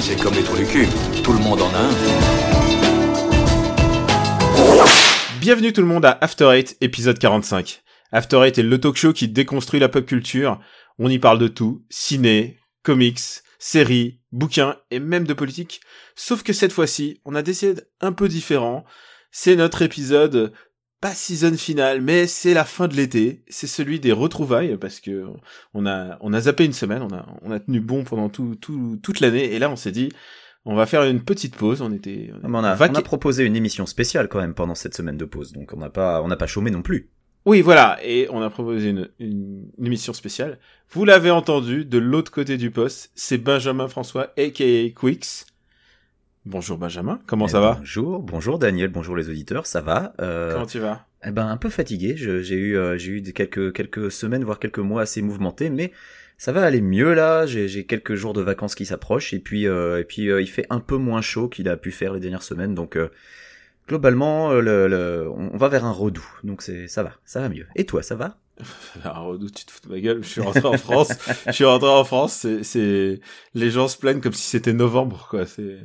c'est comme les trous du cul. Tout le monde en a un. Bienvenue tout le monde à After Eight, épisode 45. After Eight est le talk show qui déconstruit la pop culture. On y parle de tout. Ciné, comics, séries, bouquins et même de politique. Sauf que cette fois-ci, on a décidé un peu différent. C'est notre épisode pas season finale, mais c'est la fin de l'été. C'est celui des retrouvailles parce que on a on a zappé une semaine, on a on a tenu bon pendant tout, tout toute l'année et là on s'est dit on va faire une petite pause. On était on, a, on a proposé une émission spéciale quand même pendant cette semaine de pause, donc on n'a pas on n'a pas chômé non plus. Oui, voilà, et on a proposé une, une, émission spéciale. Vous l'avez entendu, de l'autre côté du poste, c'est Benjamin François, aka Quicks. Bonjour Benjamin, comment ça va Bonjour, bonjour Daniel, bonjour les auditeurs, ça va euh, Comment tu vas? Eh ben un peu fatigué, j'ai eu euh, j'ai eu quelques quelques semaines voire quelques mois assez mouvementés, mais ça va aller mieux là. J'ai quelques jours de vacances qui s'approchent et puis euh, et puis il fait un peu moins chaud qu'il a pu faire les dernières semaines, donc globalement le, le, on va vers un redoux, donc c'est ça va, ça va mieux. Et toi, ça va? Un redoux, tu te fous de ma gueule. Je suis rentré en France. je suis rentré en France. C'est, les gens se plaignent comme si c'était novembre, quoi. C'est.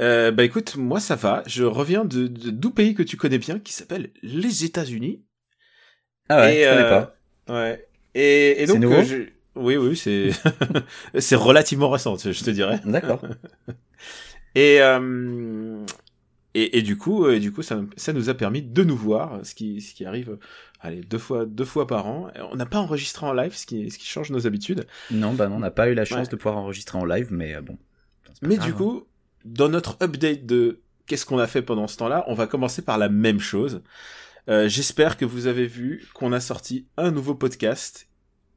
Euh, bah écoute, moi ça va. Je reviens de, de d'où pays que tu connais bien, qui s'appelle les États-Unis. Ah ouais, et, je connais euh, pas. Ouais. Et, et donc, nouveau je... oui, oui, c'est c'est relativement récent, je te dirais. D'accord. et, euh... et et du coup, et du coup, ça ça nous a permis de nous voir, ce qui ce qui arrive. Allez, deux fois, deux fois par an. On n'a pas enregistré en live, ce qui, ce qui change nos habitudes. Non, bah non, on n'a pas eu la chance de pouvoir enregistrer en live, mais euh, bon. Mais du hein. Dans notre update de qu'est-ce qu'on a fait pendant ce temps-là, on va commencer par la même chose. Euh, J'espère que vous avez vu qu'on a sorti un nouveau podcast,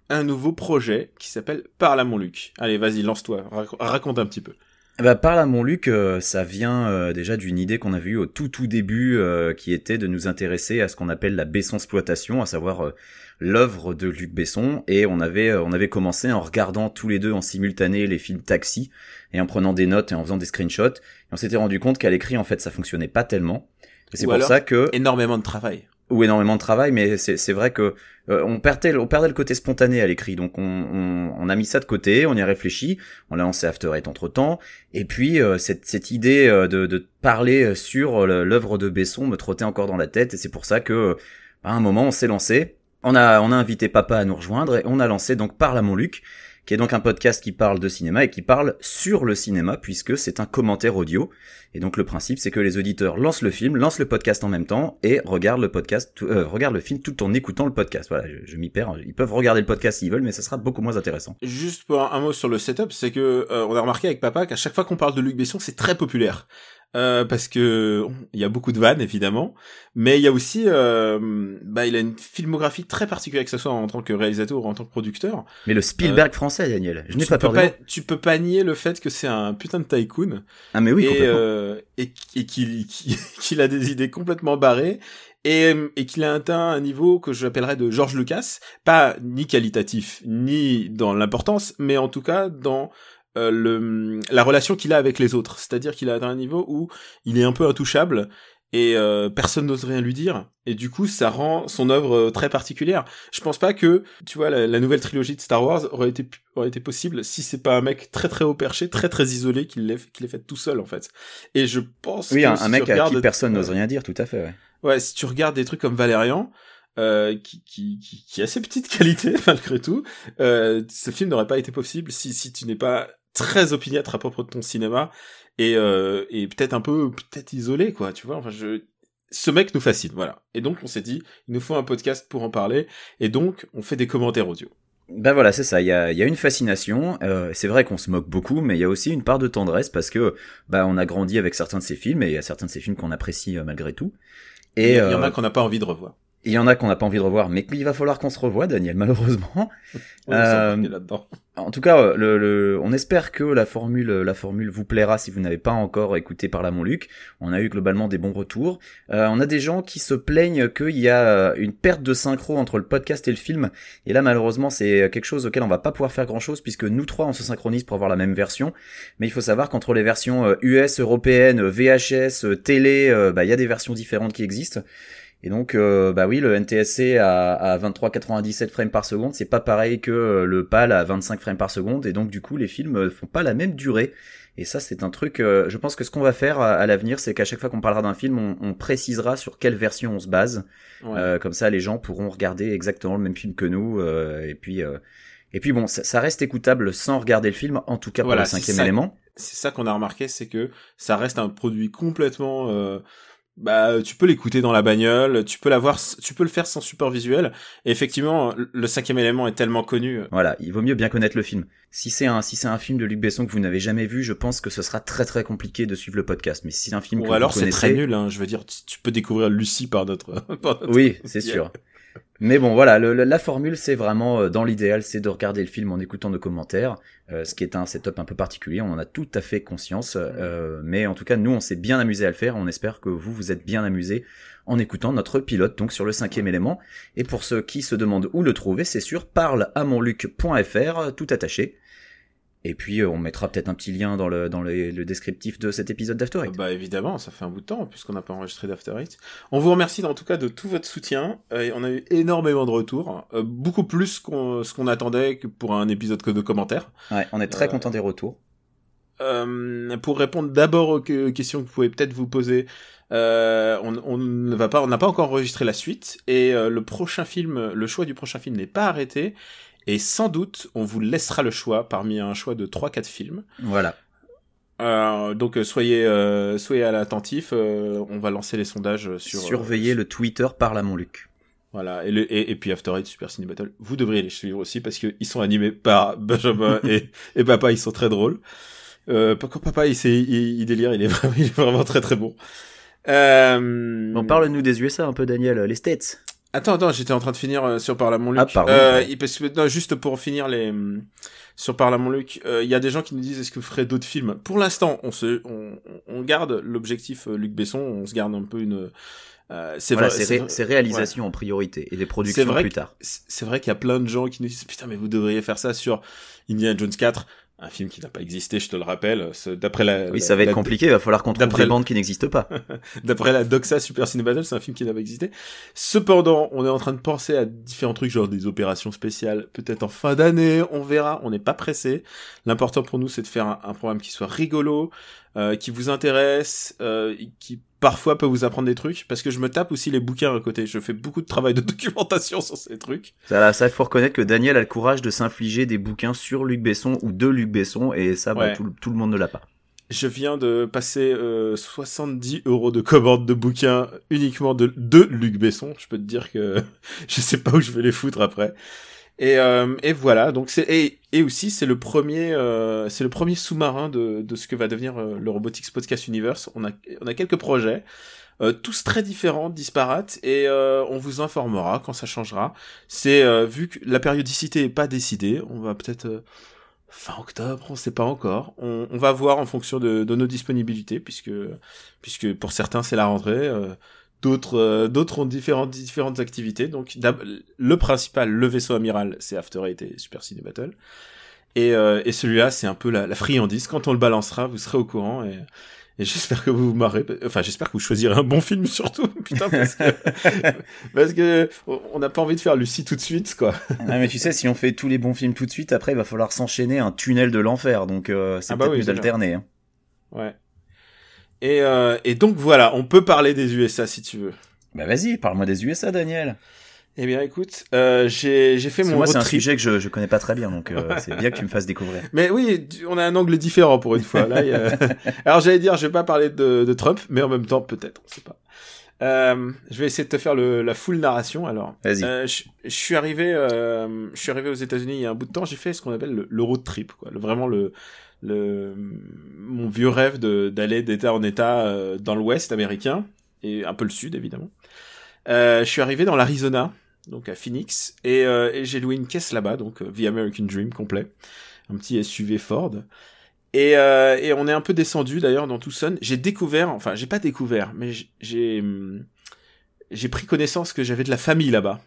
un nouveau projet qui s'appelle Parle à mon Luc. Allez, vas-y, lance-toi, raconte un petit peu. Bah, Parle à mon Luc, euh, ça vient euh, déjà d'une idée qu'on a vue au tout tout début, euh, qui était de nous intéresser à ce qu'on appelle la Besson exploitation, à savoir l'œuvre de Luc Besson. Et on avait on avait commencé en regardant tous les deux en simultané les films Taxi et en prenant des notes et en faisant des screenshots. Et on s'était rendu compte qu'à l'écrit en fait ça fonctionnait pas tellement. C'est pour ça que énormément de travail ou énormément de travail, mais c'est vrai que euh, on perdait on perdait le côté spontané à l'écrit, donc on, on, on, a mis ça de côté, on y a réfléchi, on l'a lancé After Eight entre temps, et puis euh, cette, cette idée euh, de, de parler sur l'œuvre de Besson me trottait encore dans la tête, et c'est pour ça que à un moment on s'est lancé, on a on a invité Papa à nous rejoindre et on a lancé donc Parle à mon Luc, qui est donc un podcast qui parle de cinéma et qui parle sur le cinéma puisque c'est un commentaire audio. Et donc le principe c'est que les auditeurs lancent le film, lancent le podcast en même temps et regardent le podcast, euh, regardent le film tout en écoutant le podcast. Voilà, je, m'y perds. Ils peuvent regarder le podcast s'ils veulent, mais ça sera beaucoup moins intéressant. Juste pour un, mot sur le setup, c'est que euh, on a remarqué avec Papa qu'à chaque fois qu'on parle de Luc Besson, c'est très populaire. Euh, parce que il y a beaucoup de vannes évidemment, mais il y a aussi, euh, bah, il a une filmographie très particulière que ce soit en tant que réalisateur ou en tant que producteur. Mais le Spielberg euh, français, Daniel, je n'ai pas peur pas, Tu peux pas nier le fait que c'est un putain de tycoon. Ah mais oui, et, euh, et, et qu'il qu'il a des idées complètement barrées. Et, et qu'il a atteint un niveau que j'appellerais de George Lucas, pas ni qualitatif ni dans l'importance, mais en tout cas dans euh, le, la relation qu'il a avec les autres. C'est-à-dire qu'il a atteint un niveau où il est un peu intouchable et euh, personne n'ose rien lui dire. Et du coup, ça rend son œuvre euh, très particulière. Je pense pas que, tu vois, la, nouvelle trilogie de Star Wars aurait été aurait été possible si c'est pas un mec très très haut perché, très très isolé qui l'ait qui l'ait fait tout seul en fait. Et je pense oui, que un, mec à qui personne n'ose rien dire, tout à fait. Ouais. ouais, si tu regardes des trucs comme Valérian, euh, qui, qui, qui, qui, a ses petites qualités malgré tout. Euh, ce film n'aurait pas été possible si, si tu n'es pas très opiniâtre à propos de ton cinéma et, euh, et peut-être un peu peut-être isolé quoi tu vois enfin je ce mec nous fascine voilà et donc on s'est dit il nous faut un podcast pour en parler et donc on fait des commentaires audio ben voilà, c'est ça. Il y a, y a, une fascination. Euh, c'est vrai qu'on se moque beaucoup, mais il y a aussi une part de tendresse parce que bah on a grandi avec certains de ces films et il y a certains de ces films qu'on apprécie euh, malgré tout. Et il y, en a euh, qu'on n'a pas envie de revoir. Il y en a qu'on n'a pas envie de revoir, mais il va falloir qu'on se revoie, Daniel, malheureusement. euh, en tout cas, le, le, on espère que la formule, la formule vous plaira si vous n'avez pas encore écouté par là mon Luc. On a eu globalement des bons retours. Euh, on a des gens qui se plaignent qu'il y a une perte de synchro entre le podcast et le film. Et là, malheureusement, c'est quelque chose auquel on va pas pouvoir faire grand chose puisque nous trois, on se synchronise pour avoir la même version. Mais il faut savoir qu'entre les versions US, euh, européennes, VHS, télé, euh, bah, il y a des versions différentes qui existent. Et donc, euh, bah oui, le NTSC à, à 23,97 frames par seconde, c'est pas pareil que euh, le PAL à 25 frames par seconde, et donc du coup, les films font pas la même durée. Et ça, c'est un truc. je pense que ce qu'on va faire à, l'avenir, c'est qu'à chaque fois qu'on parlera d'un film, on, on, précisera sur quelle version on se base. comme ça, les gens pourront regarder exactement le même film que nous. et puis, et puis bon, ça, reste écoutable sans regarder le film, en tout cas pour le cinquième élément. C'est ça qu'on a remarqué, c'est que ça reste un produit complètement bah tu peux l'écouter dans la bagnole, tu peux l'avoir, tu peux le faire sans support visuel. Et effectivement, le cinquième élément est tellement connu. Voilà, il vaut mieux bien connaître le film. Si c'est un si c'est un film de Luc Besson que vous n'avez jamais vu, je pense que ce sera très très compliqué de suivre le podcast. Mais si c'est un film Ou que alors c'est très nul. Hein, je veux dire, tu peux découvrir Lucie par notre. Par notre... Oui, c'est sûr. Mais bon, voilà, la formule, c'est vraiment, euh, dans l'idéal, c'est de regarder le film en écoutant nos commentaires, euh, ce qui est un setup un peu particulier, on en a tout à fait conscience, euh, mais en tout cas, nous, on s'est bien amusé à le faire, on espère que vous, vous êtes bien amusés en écoutant notre pilote, donc sur le cinquième élément. Et pour ceux qui se demandent où le trouver, c'est sur parleamonluc.fr, tout attaché. Et puis euh, on mettra peut-être un petit lien dans le dans le, descriptif de cet épisode d'After Bah évidemment, ça fait un bout de temps puisqu'on n'a pas enregistré d'After On vous remercie en tout cas de tout votre soutien. Euh, on a eu énormément de retours, euh, beaucoup plus qu'on ce qu'on attendait que pour un épisode que de commentaires. Ouais, on est très content des retours. pour répondre d'abord aux questions que vous pouvez peut-être vous poser, on, on, ne va pas, on n'a pas encore enregistré la suite et le prochain film, le choix du prochain film n'est pas arrêté et sans doute, on vous laissera le choix parmi un choix de 3-4 films. Voilà. Euh, donc euh, soyez euh, soyez à l'attentif. Euh, on va lancer les sondages sur. Surveillez le Twitter par la Montluc. Voilà et, le, et, et, puis After Eight Super Ciné Battle. Vous devriez les suivre aussi parce qu'ils sont animés par Benjamin et, et Papa. Ils sont très drôles. Euh, Papa il, il, il délire. Il est vraiment, il est vraiment très très bon. Bon parle-nous des USA un peu Daniel. Les States. Attends, attends, j'étais en train de finir euh, sur Parle à mon Luc. Ah, pardon. Euh, non, juste pour finir les sur Parle à mon Luc, il euh, y a des gens qui nous disent est-ce que vous ferez d'autres films? Pour l'instant, on se, on, on garde l'objectif euh, Luc Besson, on se garde un peu une. Euh, c'est voilà, vrai, c'est réalisation en priorité et les productions vrai plus tard. C'est vrai qu'il y a plein de gens qui nous disent putain mais vous devriez faire ça sur Indiana Jones 4 un film qui n'a pas existé, je te le rappelle. D'après la, oui, ça va être compliqué. Il va falloir qu'on trouve des bandes qui n'existent pas. D'après la Doxa Super Ciné Battle, c'est un film qui n'a pas existé. Cependant, on est en train de penser à différents trucs, genre des opérations spéciales, peut-être en fin d'année. On verra. On n'est pas pressé. L'important pour nous, c'est de faire un, programme qui soit rigolo, euh, qui vous intéresse, euh, qui parfois peut vous apprendre des trucs parce que je me tape aussi les bouquins à côté. Je fais beaucoup de travail de documentation sur ces trucs. Ça, ça, faut reconnaître que Daniel a le courage de s'infliger des bouquins sur Luc Besson ou de Luc Besson et ça, bah, tout, tout, le monde ne l'a pas. Je viens de passer euh, 70 euros de commande de bouquins uniquement de, de Luc Besson. Je peux te dire que je sais pas où je vais les foutre après. Et, euh, et voilà, donc c'est et, et aussi c'est le premier euh, c'est le premier sous-marin de, de ce que va devenir euh, le Robotics Podcast Universe. On a on a quelques projets. Euh, tous très différents, disparates, et euh, on vous informera quand ça changera. C'est euh, vu que la périodicité est pas décidée, on va peut-être fin octobre, on sait pas encore. On, on, va voir en fonction de, de, nos disponibilités, puisque puisque pour certains c'est la rentrée d'autres euh, d'autres ont différentes différentes activités. Donc le principal le vaisseau amiral c'est After Eight et Super Cine Battle. Et, euh, et celui-là c'est un peu la, la, friandise. Quand on le balancera vous serez au courant et, et j'espère que vous vous marrez. Enfin j'espère que vous choisirez un bon film surtout. Putain parce que parce que on n'a pas envie de faire Lucie tout de suite quoi. Ah, mais tu sais si on fait tous les bons films tout de suite après il va falloir s'enchaîner un tunnel de l'enfer. Donc euh, c'est ah bah peut-être mieux d'alterner hein. ouais et, euh, et donc voilà, on peut parler des USA si tu veux. Bah vas-y, parle-moi des USA, Daniel. Eh bien, écoute, euh, j'ai fait mon. Moi, c'est un sujet que je je connais pas très bien, donc euh, c'est bien que tu me fasses découvrir. Mais oui, on a un angle différent pour une fois. Là, y a... alors j'allais dire, je vais pas parler de, de Trump, mais en même temps, peut-être, on sait pas. Euh, je vais essayer de te faire le, la full narration. Alors, vas-y. Je, je, suis arrivé, je suis arrivé aux États-Unis il y a un bout de temps. J'ai fait ce qu'on appelle le, le, road trip, quoi. Le, vraiment le le mon vieux rêve d'aller d'état en état euh, dans l'ouest américain et un peu le sud évidemment. Euh, je suis arrivé dans l'Arizona, donc à Phoenix, et, euh, et j'ai loué une caisse là-bas, donc The American Dream complet, un petit SUV Ford. Et, euh, et on est un peu descendu d'ailleurs dans Tucson. J'ai découvert, enfin j'ai pas découvert, mais j'ai j'ai pris connaissance que j'avais de la famille là-bas,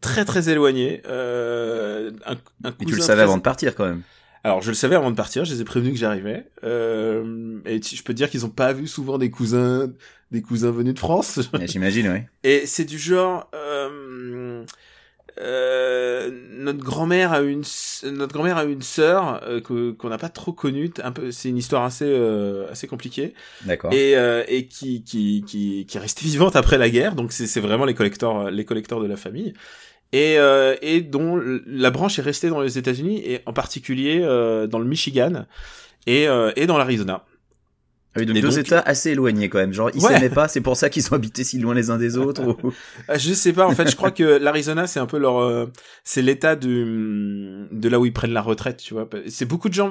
très très éloignée. Euh, un, un et tu le savais avant de partir quand même. Alors je le savais avant de partir, je les ai prévenus que j'arrivais. Euh, et je peux te dire qu'ils ont pas vu souvent des cousins, des cousins venus de France. J'imagine, oui. Et c'est du genre, euh, euh, notre grand-mère a une, notre grand-mère a une sœur euh, que qu'on n'a pas trop connue. Un peu, c'est une histoire assez euh, assez compliquée. D'accord. Et euh, et qui qui qui qui est restée vivante après la guerre. Donc c'est c'est vraiment les collecteurs les collecteurs de la famille et, euh, et dont la branche est restée dans les États-Unis et en particulier euh, dans le Michigan et, euh, et dans l'Arizona. Ah oui, donc deux donc- états assez éloignés quand même. Genre, ils Ouais. s'aimaient pas, c'est pour ça qu'ils sont habités si loin les uns des autres. ou- Ah, Je sais pas, en fait, je crois que l'Arizona, c'est un peu leur, euh, c'est l'état du, de là où ils prennent la retraite, tu vois. C'est beaucoup de gens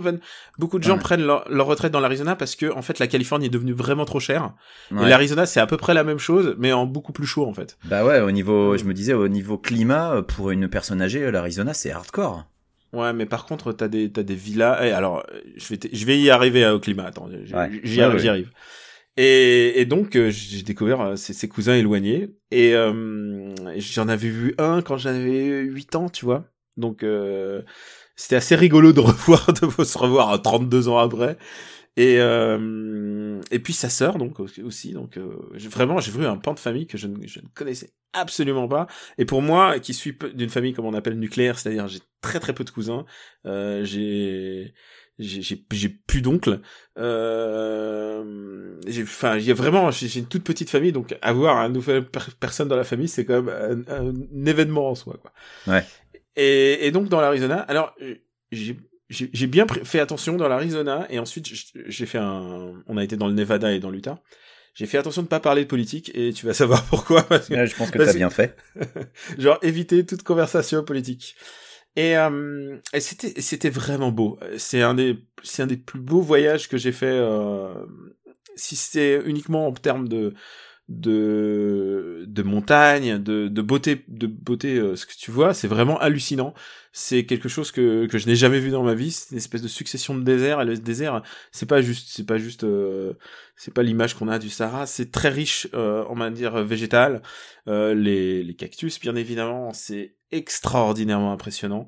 beaucoup de gens Ouais. prennent leur, leur retraite dans l'Arizona parce que, en fait, la Californie est devenue vraiment trop chère. Ouais. Et l'Arizona, c'est à peu près la même chose, mais en beaucoup plus chaud, en fait. Bah ouais, au niveau, je me disais, au niveau climat, pour une personne âgée, l'Arizona, c'est hardcore. Ouais, mais par contre, t'as des, t'as des villas. Eh, alors, je vais, je vais y arriver euh, au climat. Attends, Ouais. j'y Ouais, arrive. ouais. arrive. Et, et donc, euh, j'ai découvert euh, ces, cousins éloignés. Et euh, j'en avais vu un quand j'avais 8 ans, tu vois. Donc, euh, c'était assez rigolo de revoir, de se revoir à 32 ans après. Et euh, et puis sa sœur donc aussi donc euh, vraiment j'ai vu un pan de famille que je ne, je ne connaissais absolument pas et pour moi qui suis d'une famille comme on appelle nucléaire c'est-à-dire j'ai très très peu de cousins euh, j'ai j'ai plus d'oncles euh, j'ai enfin il y a vraiment j'ai une toute petite famille donc avoir un nouvelle per- personne dans la famille c'est quand même un, un événement en soi quoi Ouais. et, et donc dans l'Arizona alors j'ai j'ai bien fait attention dans l'Arizona et ensuite j'ai fait un on a été dans le Nevada et dans l'Utah j'ai fait attention de pas parler de politique et tu vas savoir pourquoi parce que Ouais, je pense que t'as bien fait. genre éviter toute conversation politique. Et, euh, et c'était c'était vraiment beau. C'est un des c'est un des plus beaux voyages que j'ai fait. Euh, si c'est uniquement en termes de de de montagne, de de beauté de beauté euh, ce que tu vois, c'est vraiment hallucinant. C'est quelque chose que que je n'ai jamais vu dans ma vie. C'est une espèce de succession de déserts. Et le désert, c'est pas juste c'est pas juste euh, c'est pas l'image qu'on a du Sahara. C'est très riche euh, en matière végétale. Euh, les, les cactus, bien évidemment, c'est extraordinairement impressionnant.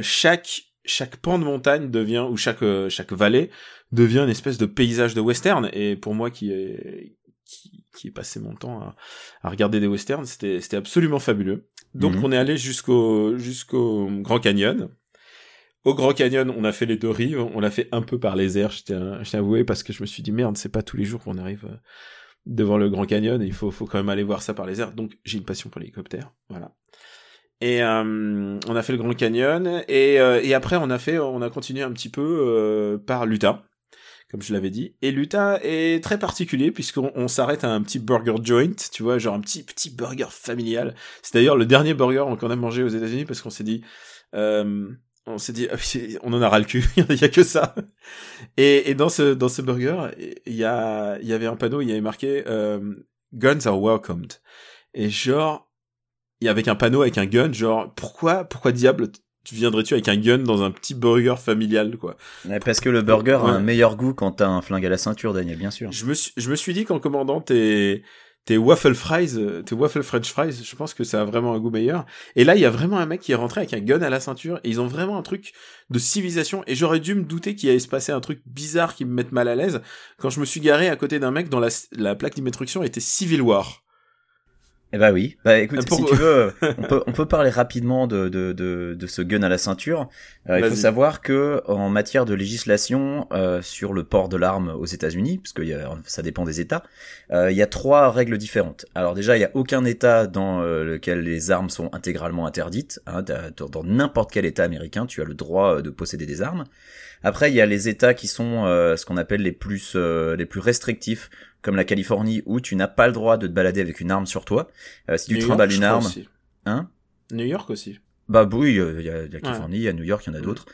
Chaque chaque pan de montagne devient ou chaque chaque vallée devient une espèce de paysage de western. Et pour moi qui est qui, qui ai passé mon temps à, à regarder des westerns, c'était c'était absolument fabuleux. Donc Mhm. on est allé jusqu'au jusqu'au Grand Canyon. Au Grand Canyon, on a fait les deux rives, on l'a fait un peu par les airs, je tiens, je tiens à avouer, parce que je me suis dit merde, c'est pas tous les jours qu'on arrive euh, devant le Grand Canyon, il faut, faut quand même aller voir ça par les airs. Donc j'ai une passion pour l'hélicoptère, voilà. Et euh, on a fait le Grand Canyon et, euh, et après on a fait, on a continué un petit peu euh, par l'Utah, comme je l'avais dit. Et l'Utah est très particulier puisqu'on on s'arrête à un petit burger joint, tu vois, genre un petit petit burger familial. C'est d'ailleurs le dernier burger qu'on a mangé aux États-Unis parce qu'on s'est dit, euh, on s'est dit, ah, on en a ras le cul, il y a que ça. Et, dans ce dans ce burger, il y a il y avait un panneau, il y avait marqué euh, Guns are welcomed. Et genre, il y avait un panneau avec un gun, genre pourquoi pourquoi diable tu viendrais-tu avec un gun dans un petit burger familial quoi? Ouais, Parce que le burger a un meilleur goût quand t'as un flingue à la ceinture, Daniel, bien sûr. Je me suis je me suis dit qu'en commandant tes tes waffle fries, euh, tes waffle french fries, je pense que ça a vraiment un goût meilleur. Et là, il y a vraiment un mec qui est rentré avec un gun à la ceinture et ils ont vraiment un truc de civilisation et j'aurais dû me douter qu'il allait se passer un truc bizarre qui me mette mal à l'aise quand je me suis garé à côté d'un mec dont la, la plaque d'immatriculation était Civil War. Eh bah oui. Bah écoute, Euh, pour- si tu veux, on peut, on peut parler rapidement de, de, de, de ce gun à la ceinture. Euh, il faut savoir que en matière de législation euh, sur le port de l'arme aux États-Unis, parce que y a- ça dépend des États, euh, il y a trois règles différentes. Alors déjà, il y a aucun État dans euh, lequel les armes sont intégralement interdites. Hein, dans n'importe quel État américain, tu as le droit euh, de posséder des armes. Après, il y a les États qui sont euh, ce qu'on appelle les plus euh, les plus restrictifs, comme la Californie, où tu n'as pas le droit de te balader avec une arme sur toi. Euh, si tu New York, trimbales une arme, aussi. hein? New York aussi. bah oui, euh, il y a la Californie, il y a New York, il y en a Mhm. d'autres.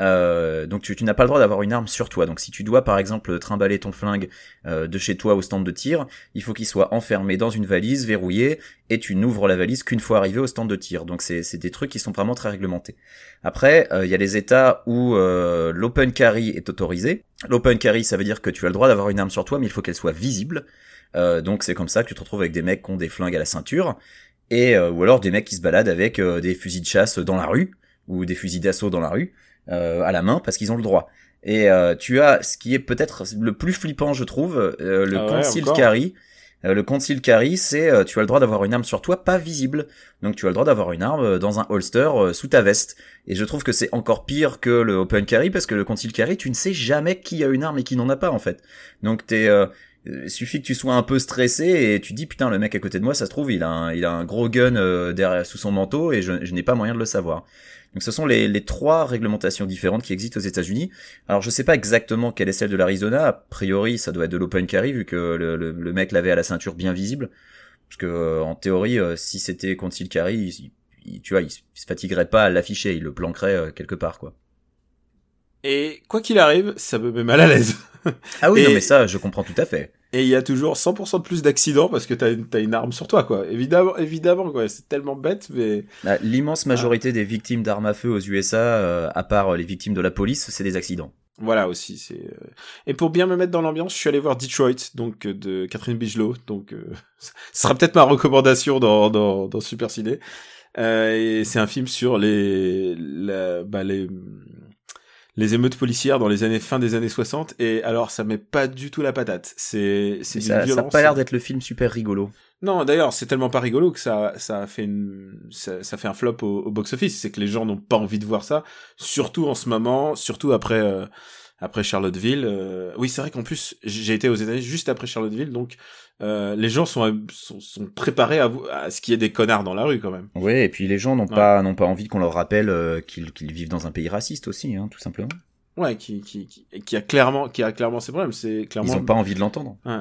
Euh, donc tu, n'as pas le droit d'avoir une arme sur toi. Donc si tu dois par exemple trimballer ton flingue euh, de chez toi au stand de tir, il faut qu'il soit enfermé dans une valise, verrouillé, et tu n'ouvres la valise qu'une fois arrivé au stand de tir. Donc c'est des trucs qui sont vraiment très réglementés. Après, euh, il y a les États où l'open carry est autorisé. L'open carry, ça veut dire que tu as le droit d'avoir une arme sur toi, mais il faut qu'elle soit visible. Donc c'est comme ça que tu te retrouves avec des mecs qui ont des flingues à la ceinture, et ou alors des mecs qui se baladent avec des fusils de chasse dans la rue ou des fusils d'assaut dans la rue. Euh, à la main parce qu'ils ont le droit. Et euh, tu as ce qui est peut-être le plus flippant, je trouve, euh, le Ah ouais, concealed encore carry. Euh, le concealed carry, c'est euh, tu as le droit d'avoir une arme sur toi, pas visible. Donc tu as le droit d'avoir une arme euh, dans un holster euh, sous ta veste. Et je trouve que c'est encore pire que le open carry parce que le concealed carry, tu ne sais jamais qui a une arme et qui n'en a pas en fait. Donc t'es euh, il suffit que tu sois un peu stressé et tu dis putain le mec à côté de moi ça se trouve il a un, il a un gros gun euh, derrière sous son manteau et je, je n'ai pas moyen de le savoir. Donc ce sont les, les trois réglementations différentes qui existent aux États-Unis. Alors je sais pas exactement quelle est celle de l'Arizona. A priori ça doit être de l'open carry vu que le, le, le mec l'avait à la ceinture bien visible. Parce que euh, en théorie euh, si c'était concealed carry, il, il- tu vois il, se- fatiguerait pas à l'afficher, il le planquerait euh, quelque part quoi. Et quoi qu'il arrive, ça me met mal à l'aise. Ah oui Et- non mais ça je comprends tout à fait. Et il y a toujours 100% de plus d'accidents parce que t'as une, arme sur toi, quoi. Évidemment, évidemment, quoi. C'est tellement bête, mais Bah, L'immense majorité des victimes d'armes à feu aux USA, euh, à part euh, les victimes de la police, c'est des accidents. voilà aussi. C'est. euh, Et pour bien me mettre dans l'ambiance, je suis allé voir Detroit, donc euh, de Catherine Bigelow. Donc, euh, ce sera peut-être ma recommandation dans dans, dans Super Ciné. Euh, et c'est un film sur les la, bah, les les émeutes policières dans les années fin des années 60 et alors ça met pas du tout la patate c'est c'est Ça, ça a pas l'air d'être le film super rigolo. Non, d'ailleurs, c'est tellement pas rigolo que ça, ça fait une, ça, ça fait un flop au, au box-office. C'est que les gens n'ont pas envie de voir ça, surtout en ce moment, surtout après, euh, après Charlottesville. euh, Oui, c'est vrai qu'en plus, j'ai été aux États-Unis juste après Charlottesville, donc euh, les gens sont, sont, sont préparés à, vous- à ce qu'il y ait des connards dans la rue quand même. Ouais, et puis les gens n'ont Ouais. pas n'ont pas envie qu'on leur rappelle euh, qu'ils qu'ils vivent dans un pays raciste aussi, hein, tout simplement. Ouais, qui, qui, qui, qui a clairement, qui a clairement ses problèmes. C'est clairement. Ils ont pas envie de l'entendre. Ouais,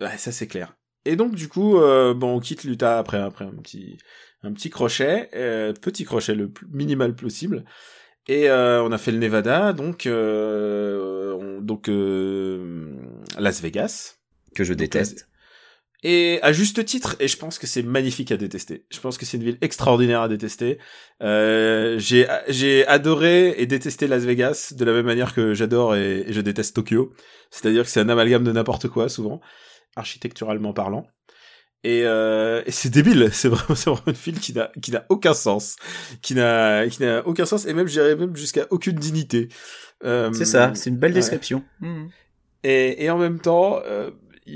Ouais, ça c'est clair. Et donc du coup, euh, bon, on quitte l'Utah après après un petit un petit crochet, euh, petit crochet le plus minimal possible. Et euh, on a fait le Nevada, donc euh, on- donc euh, Las Vegas. Que je Donc, déteste. Et à juste titre, et je pense que c'est magnifique à détester. Je pense que c'est une ville extraordinaire à détester. Euh, j'ai j'ai adoré et détesté Las Vegas de la même manière que j'adore et, et je déteste Tokyo. C'est-à-dire que c'est un amalgame de n'importe quoi souvent, architecturalement parlant. Et, euh, et c'est débile, c'est vraiment, c'est vraiment une ville qui n'a qui n'a aucun sens, qui n'a qui n'a aucun sens et même j'irais même jusqu'à aucune dignité. Euh, C'est ça, c'est une belle ouais. description. Mhm. Et, et en même temps, euh,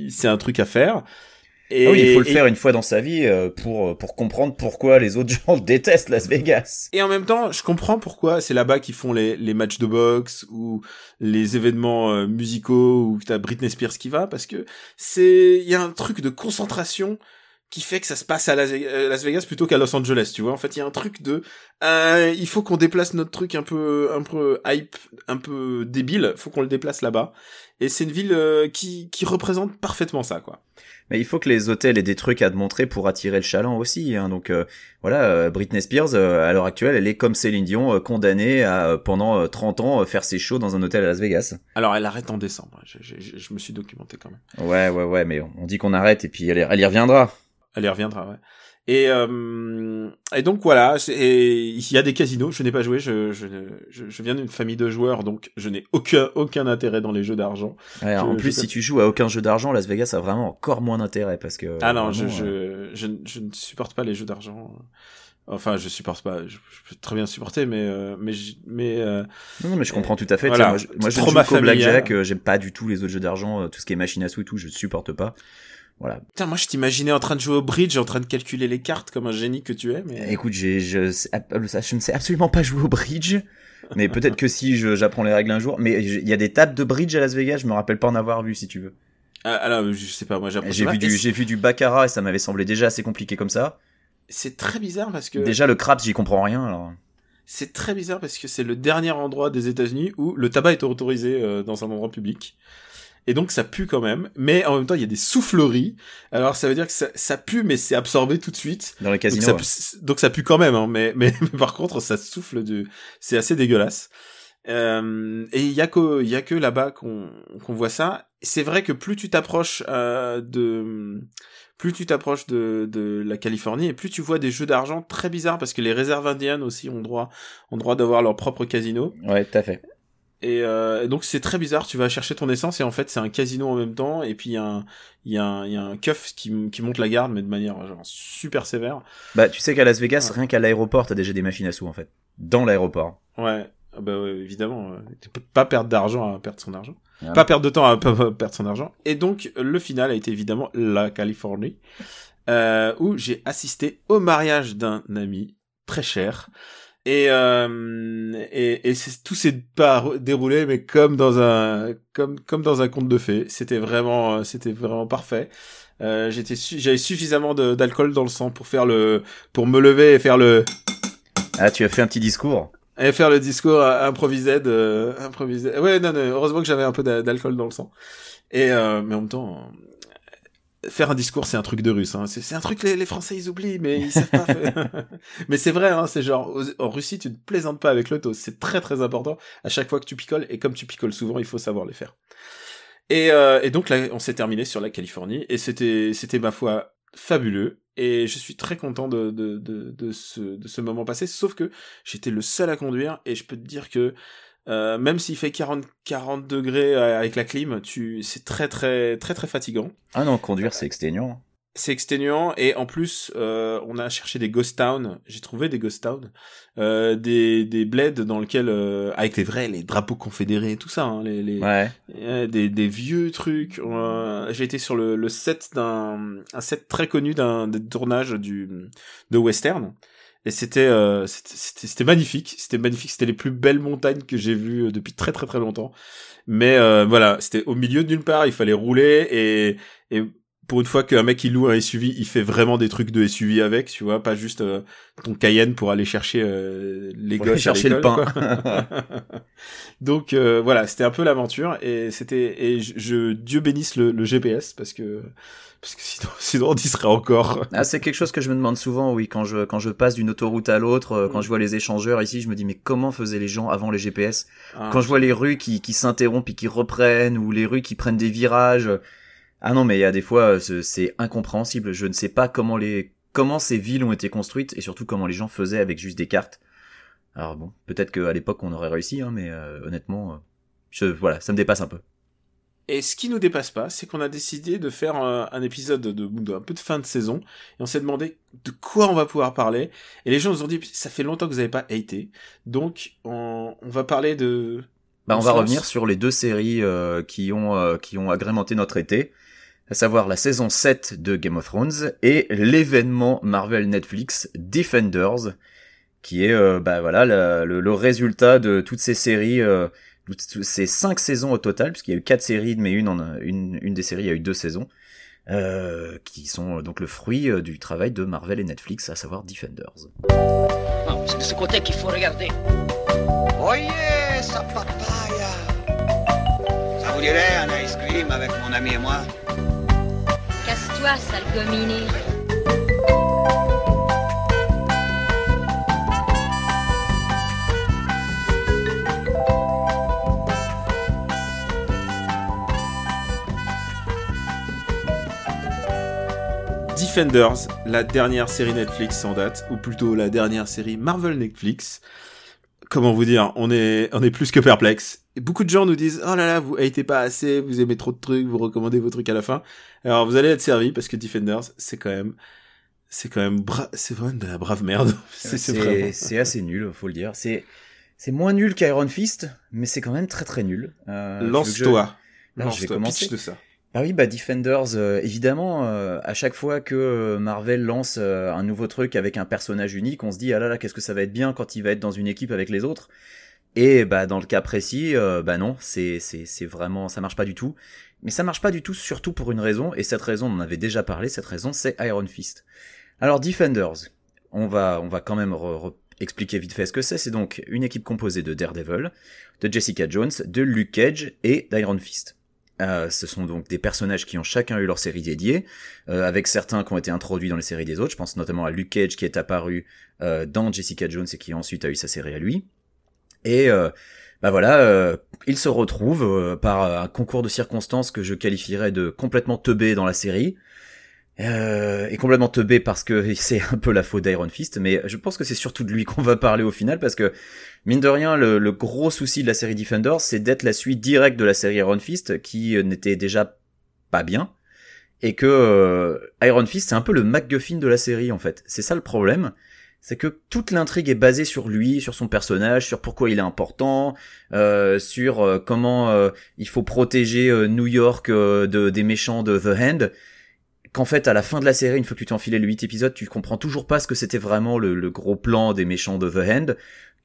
c'est un truc à faire. Et, Ah oui, il faut le et- faire une fois dans sa vie euh, pour pour comprendre pourquoi les autres gens détestent Las Vegas. Et en même temps, je comprends pourquoi c'est là-bas qu'ils font les, les matchs de boxe ou les événements euh, musicaux où t'as Britney Spears qui va parce que c'est il y a un truc de concentration qui fait que ça se passe à Las euh, Las Vegas plutôt qu'à Los Angeles, tu vois. En fait, il y a un truc de euh, il faut qu'on déplace notre truc un peu un peu hype, un peu débile, faut qu'on le déplace là-bas. Et c'est une ville euh, qui qui représente parfaitement ça quoi. Mais il faut que les hôtels aient des trucs à te montrer pour attirer le chaland aussi. Hein. Donc euh, voilà, euh, Britney Spears, euh, à l'heure actuelle, elle est comme Céline Dion, euh, condamnée à euh, pendant euh, 30 ans euh, faire ses shows dans un hôtel à Las Vegas. Alors elle arrête en décembre. Je, je, je- je me suis documenté quand même. Ouais, ouais, ouais, mais on dit qu'on arrête et puis elle, elle y reviendra. Elle y reviendra, ouais. Et, euh, et donc voilà, il y a des casinos, je n'ai pas joué, je, je, je, je viens d'une famille de joueurs, donc je n'ai aucun, aucun intérêt dans les jeux d'argent. Ouais, en plus, si tu joues à aucun jeu d'argent, Las Vegas a vraiment encore moins d'intérêt parce que. Ah non, je, vraiment, euh, je, je, je ne supporte pas les jeux d'argent. Enfin, je supporte pas, je, peux très bien supporter, mais, euh, mais, mais, euh, Non, non, mais je comprends tout à fait. Voilà, Tiens, moi, je- moi, je ne trop joue ma qu'au blackjack. euh, J'aime pas du tout les autres jeux d'argent, euh, tout ce qui est machine à sous et tout, je supporte pas. Voilà. putain, moi je t'imaginais en train de jouer au bridge, en train de calculer les cartes comme un génie que tu es, mais. Écoute, j'ai, je, sais- je ne sais absolument pas jouer au bridge. Mais peut-être que si j'apprends les règles un jour. Mais il y a des tables de bridge à Las Vegas, je me rappelle pas en avoir vu si tu veux. Ah, alors, je sais pas, moi j'apprends J'ai vu du, j'ai vu du baccarat et ça m'avait semblé déjà assez compliqué comme ça. C'est très bizarre parce que. Déjà le craps, j'y comprends rien. Alors. C'est très bizarre parce que c'est le dernier endroit des États-Unis où le tabac est autorisé euh, dans un endroit public. Et donc ça pue quand même, mais en même temps il y a des souffleries. Alors ça veut dire que ça, ça pue, mais c'est absorbé tout de suite. Dans les Donc casinos. ça, ouais. pue, donc ça pue quand même, hein, mais, mais, mais par contre ça souffle du, c'est assez dégueulasse. Euh, et il y a que, il y a que là-bas qu'on qu'on voit ça. C'est vrai que plus tu t'approches euh, de, plus tu t'approches de, de la Californie et plus tu vois des jeux d'argent très bizarres parce que les réserves indiennes aussi ont droit, ont droit d'avoir leur propre casino. Ouais, tout à fait. Et euh, donc c'est très bizarre, tu vas chercher ton essence et en fait c'est un casino en même temps et puis il y a un il y a un il y a un keuf qui qui monte la garde mais de manière genre super sévère. Bah, tu sais qu'à Las Vegas, Ouais. rien qu'à l'aéroport, t'as déjà des machines à sous en fait. Dans l'aéroport. Ouais. Ah bah ouais, évidemment, tu peux pas perdre d'argent à perdre son argent. Ah. Pas perdre de temps à perdre son argent. Et donc, le final a été évidemment la Californie, euh, où j'ai assisté au mariage d'un ami très cher. Et, euh, et, et c'est- tout s'est pas déroulé, mais comme dans un, comme, comme dans un conte de fées. C'était vraiment, euh, c'était vraiment parfait. Euh, j'étais, su- j'avais suffisamment de- d'alcool dans le sang pour faire le, pour me lever et faire le, Ah, tu as fait un petit discours. et faire le discours euh, improvisé de improvisé ouais non, non heureusement que j'avais un peu d'a- d'alcool dans le sang et euh, mais en même temps faire un discours c'est un truc de russe hein. c'est un truc les, les français ils oublient mais ils savent pas mais c'est vrai hein, c'est genre en Russie tu ne plaisantes pas avec l'auto. C'est très très important. À chaque fois que tu picoles et comme tu picoles souvent il faut savoir les faire. Et, euh, et donc là on s'est terminé sur la Californie et c'était c'était ma foi fabuleux. Et je suis très content de, de, de, de, ce, de ce moment passé, sauf que j'étais le seul à conduire, et je peux te dire que euh, même s'il fait 40, 40 degrés euh, avec la clim, tu, c'est très très très très fatigant. Ah non, conduire, c'est exténuant. C'est exténuant et en plus euh, on a cherché des ghost towns. J'ai trouvé des ghost towns, euh, des des bleds dans lesquels avec les vrais les drapeaux confédérés et tout ça, hein, les, les Ouais. des, des vieux trucs. J'ai été sur le, le set d'un un set très connu d'un des tournages du de western et c'était euh, c'était- c'était magnifique. C'était magnifique. C'était les plus belles montagnes que j'ai vues euh, depuis très très très longtemps. Mais euh, voilà, c'était au milieu nulle part. Il fallait rouler et pour une fois qu'un mec il loue un SUV, il fait vraiment des trucs de SUV avec, tu vois, pas juste euh, ton Cayenne pour aller chercher euh, les Pour gosses aller chercher à le pain. quoi. Donc euh, voilà, c'était un peu l'aventure et c'était et je, je- Dieu bénisse le, le GPS parce que parce que sinon sinon on y serait encore. Ah, c'est quelque chose que je me demande souvent, oui, quand je, quand je passe d'une autoroute à l'autre, euh, quand Mm. je vois les échangeurs ici, je me dis, mais comment faisaient les gens avant les GPS Ah, Quand je vois les rues qui, qui s'interrompent et qui reprennent, ou les rues qui prennent des virages. Ah non, mais il y a des fois, euh, c'est- incompréhensible. Je ne sais pas comment les, comment ces villes ont été construites et surtout comment les gens faisaient avec juste des cartes. Alors bon, peut-être qu'à l'époque on aurait réussi, hein, mais euh, honnêtement, euh, je, voilà, ça me dépasse un peu. Et ce qui nous dépasse pas, c'est qu'on a décidé de faire un épisode de, de un peu de fin de saison et on s'est demandé de quoi on va pouvoir parler. Et les gens nous ont dit ça fait longtemps que vous n'avez pas haté, donc on, on va parler de. Bah, on On va revenir sur les deux séries euh, qui ont euh, qui ont agrémenté notre été, à savoir la saison 7 de Game of Thrones et l'événement Marvel Netflix Defenders, qui est euh, bah voilà la- le, le résultat de toutes ces séries, euh, toutes ces cinq saisons au total, puisqu'il y a eu quatre séries, mais une en a- une une des séries il y a eu deux saisons. euh, qui sont euh, donc le fruit du travail de Marvel et Netflix, à savoir Defenders. Non, c'est de ce côté qu'il faut regarder. Oye, sa papaya. Ça vous dirait un ice cream avec mon ami et moi? Casse-toi, sale. Defenders, la dernière série Netflix en date, ou plutôt la dernière série Marvel Netflix. Comment vous dire, on est plus que perplexe. Et beaucoup de gens nous disent, oh là là, vous hatez pas assez, vous aimez trop de trucs, vous recommandez vos trucs à la fin. Alors vous allez être servi parce que Defenders, c'est quand même, c'est quand même bra c'est vraiment de la brave merde. c'est vraiment- assez nul, faut le dire. C'est c'est moins nul qu'Iron Fist, mais c'est quand même très très nul. Euh, que je- Lance-toi. Alors, je vais Lance-toi, commencer. de ça. Ah oui, bah Defenders, euh, évidemment, euh, à chaque fois que Marvel lance un nouveau truc avec un personnage unique, on se dit ah là là, qu'est-ce que ça va être bien quand il va être dans une équipe avec les autres. Et bah dans le cas précis, euh, bah non, c'est c'est vraiment ça marche pas du tout. Mais ça marche pas du tout, surtout pour une raison, et cette raison, on en avait déjà parlé. Cette raison, c'est Iron Fist. Alors Defenders, on va on va quand même re- re- expliquer vite fait ce que c'est. C'est donc une équipe composée de Daredevil, de Jessica Jones, de Luke Cage et d'Iron Fist. Euh, ce sont donc des personnages qui ont chacun eu leur série dédiée, euh, avec certains qui ont été introduits dans les séries des autres. Je pense notamment à Luke Cage qui est apparu dans Jessica Jones et qui ensuite a eu sa série à lui. Et euh, bah voilà, euh, ils se retrouvent euh, par un concours de circonstances que je qualifierais de complètement teubé dans la série. Euh, et complètement teubé parce que c'est un peu la faute d'Iron Fist, mais je pense que c'est surtout de lui qu'on va parler au final parce que mine de rien, le, gros souci de la série Defenders, c'est d'être la suite directe de la série Iron Fist qui euh, n'était déjà pas bien et que euh, Iron Fist c'est un peu le MacGuffin de la série en fait. C'est ça le problème, c'est que toute l'intrigue est basée sur lui, sur son personnage, sur pourquoi il est important, euh, sur euh, comment euh, il faut protéger euh, New York de, des méchants de The Hand. Qu'en fait, à la fin de la série, une fois que tu t'es enfilé le 8 épisodes, tu comprends toujours pas ce que c'était vraiment le, le, gros plan des méchants de The Hand,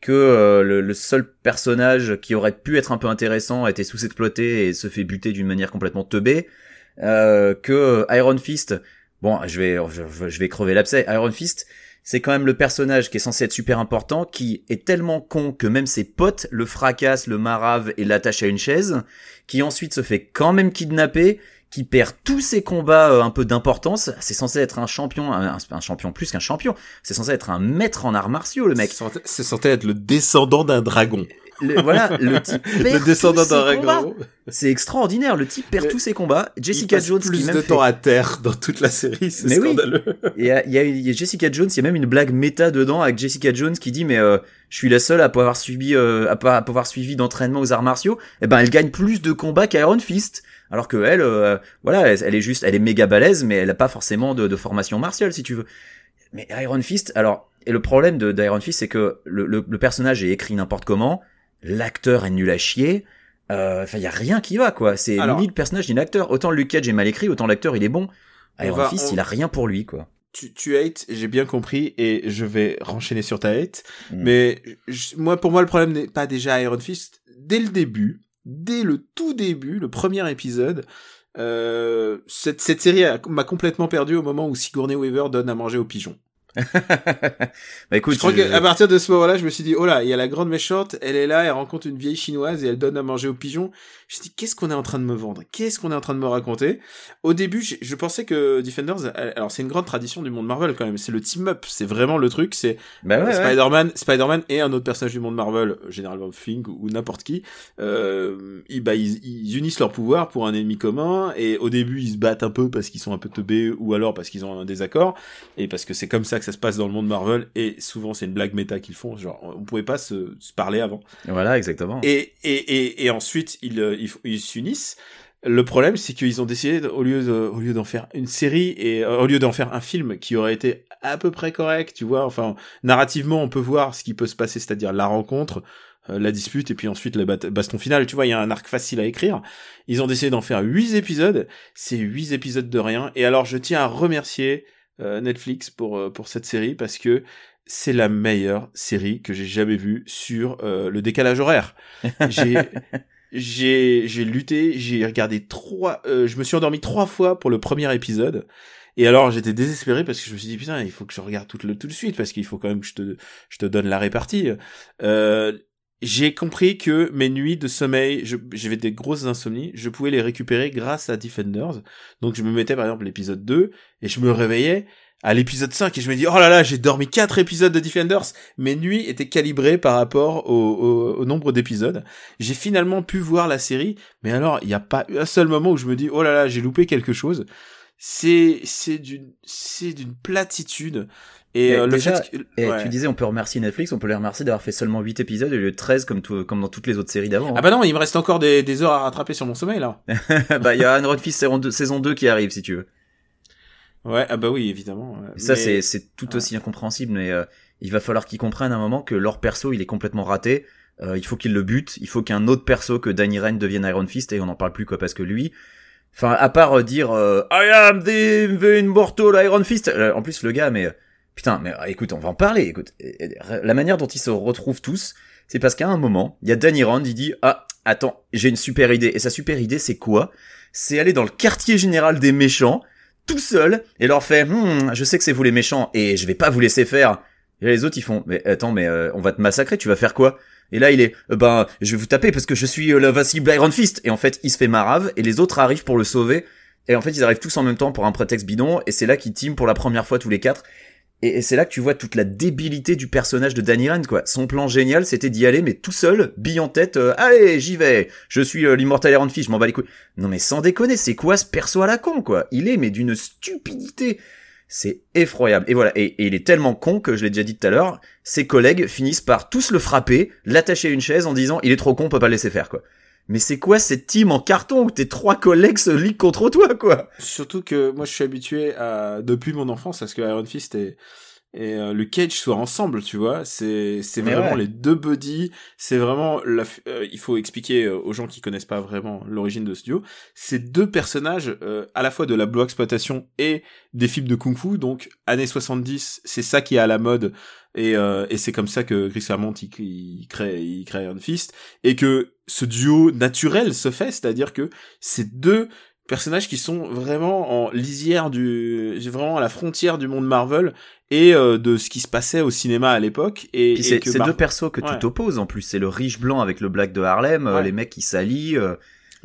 que le, le, seul personnage qui aurait pu être un peu intéressant a été sous-exploité et se fait buter d'une manière complètement teubée, que Iron Fist, bon, je vais, je, je vais crever l'abcès, Iron Fist, c'est quand même le personnage qui est censé être super important, qui est tellement con que même ses potes le fracassent, le maravent et l'attachent à une chaise, qui ensuite se fait quand même kidnapper, qui perd tous ses combats euh, un peu d'importance. C'est censé être un champion, un, un champion plus qu'un champion. C'est censé être un maître en arts martiaux, le mec. C'est censé être le descendant d'un dragon voilà, le type perd le descendant d'un C'est extraordinaire, le type perd tous ses combats. Jessica Jones plus qui même de temps à terre dans toute la série, c'est scandaleux. Il y, a, y, a, Jessica Jones, il y a même une blague méta dedans avec Jessica Jones qui dit mais euh, je suis la seule à pouvoir suivi euh, à, pas, avoir suivi d'entraînement aux arts martiaux. Et eh ben elle gagne plus de combats qu'Iron Fist. Alors que elle, euh, voilà, elle, est juste, elle est méga balèze, mais elle a pas forcément de, de formation martiale, si tu veux. Mais Iron Fist, alors, et le problème d'Iron Fist, c'est que le, le, le, personnage est écrit n'importe comment l'acteur est nul à chier. Euh, enfin, il y a rien qui va, quoi. C'est ni le personnage ni l'acteur. Autant Luke Cage est mal écrit, autant l'acteur il est bon. Iron Fist, il a rien pour lui, quoi. Tu, tu hates, j'ai bien compris, et je vais renchaîner sur ta hate. Mm. Mais moi, pour moi, le problème n'est pas déjà Iron Fist. Dès le début, dès le tout début, le premier épisode, euh, cette, cette série m'a complètement perdu au moment où Sigourney Weaver donne à manger aux pigeons. bah écoute, je crois qu'à partir de ce moment-là, je me suis dit, oh là, il y a la grande méchante, elle est là, elle rencontre une vieille chinoise et elle donne à manger aux pigeons. Je me suis dit, qu'est-ce qu'on est en train de me vendre? Qu'est-ce qu'on est en train de me raconter? Au début, je, pensais que Defenders, alors c'est une grande tradition du monde Marvel quand même, c'est le team-up, c'est vraiment le truc, c'est bah Spider-Man, Spider-Man et un autre personnage du monde Marvel, généralement Thing ou n'importe qui, euh, ils, bah, ils, unissent leurs pouvoirs pour un ennemi commun et au début ils se battent un peu parce qu'ils sont un peu teubés ou alors parce qu'ils ont un désaccord et parce que c'est comme ça que ça se passe dans le monde Marvel et souvent c'est une blague méta qu'ils font, genre on pouvait pas se, se parler avant. Voilà, exactement. Et et et, et ensuite ils euh, ils s'unissent. Le problème, c'est qu'ils ont décidé, au lieu au lieu d'en faire une série et euh, au lieu d'en faire un film qui aurait été à peu près correct, tu vois, enfin narrativement, on peut voir ce qui peut se passer, c'est-à-dire la rencontre, euh, la dispute et puis ensuite le baston final. Tu vois, il y a un arc facile à écrire. Ils ont décidé d'en faire huit épisodes. C'est huit épisodes de rien. Et alors, je tiens à remercier euh, Netflix pour pour cette série parce que c'est la meilleure série que j'ai jamais vue sur le décalage horaire. J'ai j'ai j'ai lutté, j'ai regardé trois, euh, je me suis endormi trois fois pour le premier épisode. Et alors j'étais désespéré parce que je me suis dit putain il faut que je regarde tout le tout de suite parce qu'il faut quand même que je te je te donne la répartie. Euh, j'ai compris que mes nuits de sommeil, j'avais des grosses insomnies, je pouvais les récupérer grâce à Defenders. Donc je me mettais par exemple l'épisode 2 et je me réveillais à l'épisode 5 et je me dis oh là là j'ai dormi quatre épisodes de Defenders. Mes nuits étaient calibrées par rapport au, au, nombre d'épisodes. J'ai finalement pu voir la série mais alors il n'y a pas eu un seul moment où je me dis oh là là j'ai loupé quelque chose. C'est c'est d'une c'est d'une platitude. Et euh, le fait que, et tu disais on peut remercier Netflix on peut les remercier d'avoir fait seulement 8 épisodes et lieu de 13 comme tout, comme dans toutes les autres séries d'avant ah hein. bah non il me reste encore des, des heures à rattraper sur mon sommeil là. Bah il y a Anne Fist saison 2, saison 2 qui arrive si tu veux Ouais, ah bah oui, évidemment. Ça, c'est, c'est tout aussi incompréhensible, mais euh, il va falloir qu'ils comprennent à un moment que leur perso, il est complètement raté. Euh, il faut qu'il le bute. Il faut qu'un autre perso que Danny Rand devienne Iron Fist, et on n'en parle plus, quoi, parce que lui... Enfin, à part euh, dire I am the, the immortal Iron Fist. en plus, le gars, mais... Putain, mais écoute, on va en parler. Écoute, la manière dont ils se retrouvent tous, c'est parce qu'à un moment, il y a Danny Rand, il dit Ah, attends, j'ai une super idée. Et sa super idée, c'est quoi? C'est aller dans le quartier général des méchants tout seul et leur fait hmm, je sais que c'est vous les méchants et je vais pas vous laisser faire. Et les autres ils font mais attends mais euh, on va te massacrer, tu vas faire quoi? Et là il est euh, ben je vais vous taper parce que je suis euh, l'invincible Iron Fist. Et en fait il se fait marave et les autres arrivent pour le sauver. Et en fait ils arrivent tous en même temps pour un prétexte bidon et c'est là qu'ils team pour la première fois tous les quatre et, c'est là que tu vois toute la débilité du personnage de Danny Rand, quoi. Son plan génial, c'était d'y aller, mais tout seul, bille en tête, euh, allez, j'y vais, je suis euh, l'immortel Iron Fist, je m'en bats les couilles. Non mais sans déconner, c'est quoi ce perso à la con, quoi? Il est, mais d'une stupidité. C'est effroyable. Et voilà, et, il est tellement con que je l'ai déjà dit tout à l'heure, ses collègues finissent par tous le frapper, l'attacher à une chaise en disant il est trop con, on peut pas le laisser faire, quoi mais c'est quoi cette team en carton où tes trois collègues se liguent contre toi, quoi? Surtout que moi, je suis habitué à, depuis mon enfance, à ce que Iron Fist est, et euh, le Cage soient ensemble, tu vois. C'est c'est vraiment ouais. les deux buddies. C'est vraiment la. euh, il faut expliquer euh, aux gens qui connaissent pas vraiment l'origine de ce duo. Ces deux personnages, euh, à la fois de la bloc exploitation et des films de kung-fu. Donc années 70, c'est ça qui est à la mode et euh, et c'est comme ça que Chris Claremont il, il crée il crée Iron Fist et que ce duo naturel se fait, c'est-à-dire que ces deux personnages qui sont vraiment en lisière du vraiment à la frontière du monde Marvel et euh, de ce qui se passait au cinéma à l'époque et, c'est Mar- deux persos que Ouais. tu t'opposes en plus. C'est le riche blanc avec le black de Harlem, euh, Ouais. les mecs qui s'allient. euh,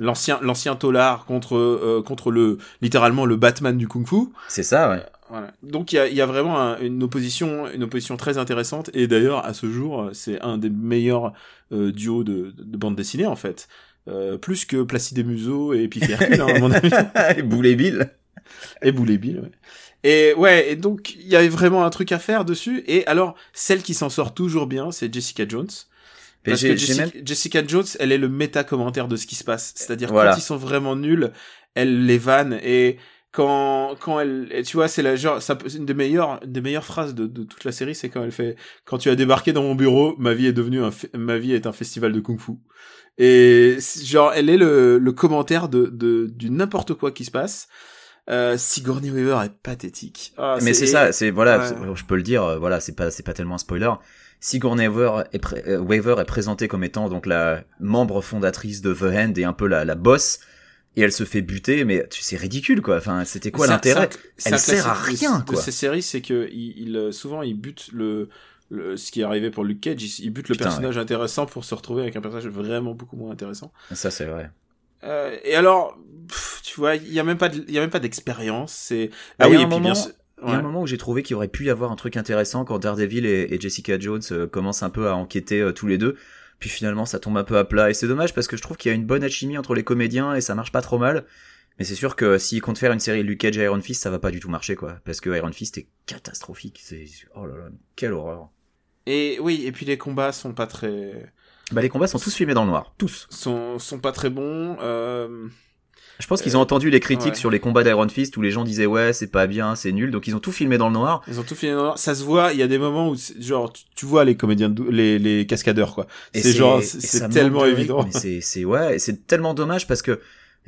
l'ancien l'ancien tolard contre euh, contre le littéralement le Batman du kung-fu c'est ça, ouais. Voilà. Donc il y a, y a vraiment un- une opposition, une opposition très intéressante. Et d'ailleurs, à ce jour, c'est un des meilleurs euh, duos de, de bande dessinée en fait, Euh, plus que Placide et Museau et Piffy Hercule, hein, à mon avis, Et Boulet Bill. et Boulet Bill. Ouais. Et ouais, et donc il y avait vraiment un truc à faire dessus. Et alors, celle qui s'en sort toujours bien, c'est Jessica Jones. Parce que Jessica, même- Jessica Jones, elle est le méta commentaire de ce qui se passe. C'est-à-dire Voilà. quand ils sont vraiment nuls, elle les vanne et quand quand elle, et tu vois, c'est la genre, ça, une des meilleures des meilleures phrases de, de toute la série, c'est quand elle fait quand tu as débarqué dans mon bureau, ma vie est devenue un ma vie est un festival de kung-fu. Et genre, elle est le, le commentaire de, de du n'importe quoi qui se passe. Euh, Sigourney Weaver est pathétique. Ah, Mais c'est ça, c'est voilà, Ouais. je peux le dire, euh, voilà, c'est pas c'est pas tellement un spoiler. Sigourney Weaver est, pré- euh, Weaver est présentée comme étant donc la membre fondatrice de The Hand et un peu la, la boss, et elle se fait buter, mais tu c'est ridicule quoi. Enfin, c'était quoi l'intérêt Elle sert à rien, de, quoi. De ces séries, c'est que il, il, euh, souvent il bute le, le ce qui est arrivé pour Luke Cage, il, il bute le Putain, personnage intéressant pour se retrouver avec un personnage vraiment beaucoup moins intéressant. Ça c'est vrai. Euh, et alors, pff, tu vois, il y a même pas, de- il y a même pas d'expérience. C'est ah oui, et un puis bien moment- Il y a un moment où j'ai trouvé qu'il aurait pu y avoir un truc intéressant quand Daredevil et, et Jessica Jones euh, commencent un peu à enquêter euh, tous les deux. Puis finalement, ça tombe un peu à plat. Et c'est dommage parce que je trouve qu'il y a une bonne alchimie entre les comédiens et ça marche pas trop mal. Mais c'est sûr que s'ils comptent faire une série Luke Cage et Iron Fist, ça va pas du tout marcher, quoi. Parce que Iron Fist est catastrophique. C'est, oh là là, quelle horreur. Et oui, et puis les combats sont pas très, Bah, les combats sont tous filmés dans le noir. Tous. sont sont pas très bons. Euh... Je pense qu'ils ont entendu les critiques ouais. sur les combats d'Iron Fist où les gens disaient ouais, c'est pas bien, c'est nul. Donc ils ont tout filmé dans le noir. Ils ont tout filmé. dans- Ça se voit. Il y a des moments où, genre, tu, vois les comédiens, les les cascadeurs quoi. C'est genre, c'est tellement évident. c'est, c'est, ouais, c'est tellement dommage parce que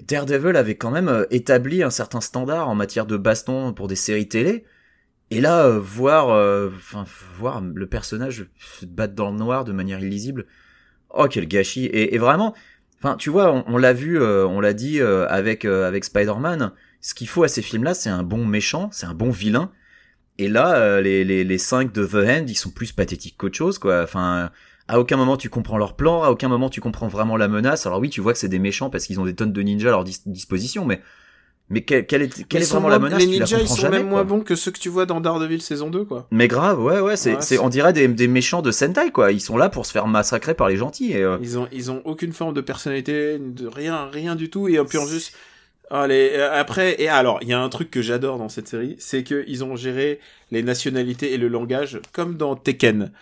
Daredevil avait quand même euh, établi un certain standard en matière de baston pour des séries télé. Et là, euh, voir, euh, enfin, voir le personnage se battre dans le noir de manière illisible. Oh, quel gâchis. Et, et vraiment, enfin, tu vois, on, on l'a vu, euh, on l'a dit euh, avec, euh, avec Spider-Man. Ce qu'il faut à ces films-là, c'est un bon méchant, c'est un bon vilain. Et là, euh, les, les, les cinq de The Hand, ils sont plus pathétiques qu'autre chose, quoi. Enfin, à aucun moment tu comprends leur plan, à aucun moment tu comprends vraiment la menace. Alors oui, tu vois que c'est des méchants parce qu'ils ont des tonnes de ninjas à leur dis- disposition, mais mais quelle, quelle est, quelle est vraiment moins- la menace? Les ninjas, ils sont jamais, même quoi. moins bons que ceux que tu vois dans Daredevil saison 2, quoi. Mais grave, ouais, ouais, c'est, Ouais, c'est, c'est- on dirait des, des méchants de Sentai, quoi. Ils sont là pour se faire massacrer par les gentils. Et, euh, Ils ont, ils ont aucune forme de personnalité, de rien, rien du tout. Et puis en plus, allez, euh, après, et alors, il y a un truc que j'adore dans cette série, c'est que ils ont géré les nationalités et le langage comme dans Tekken.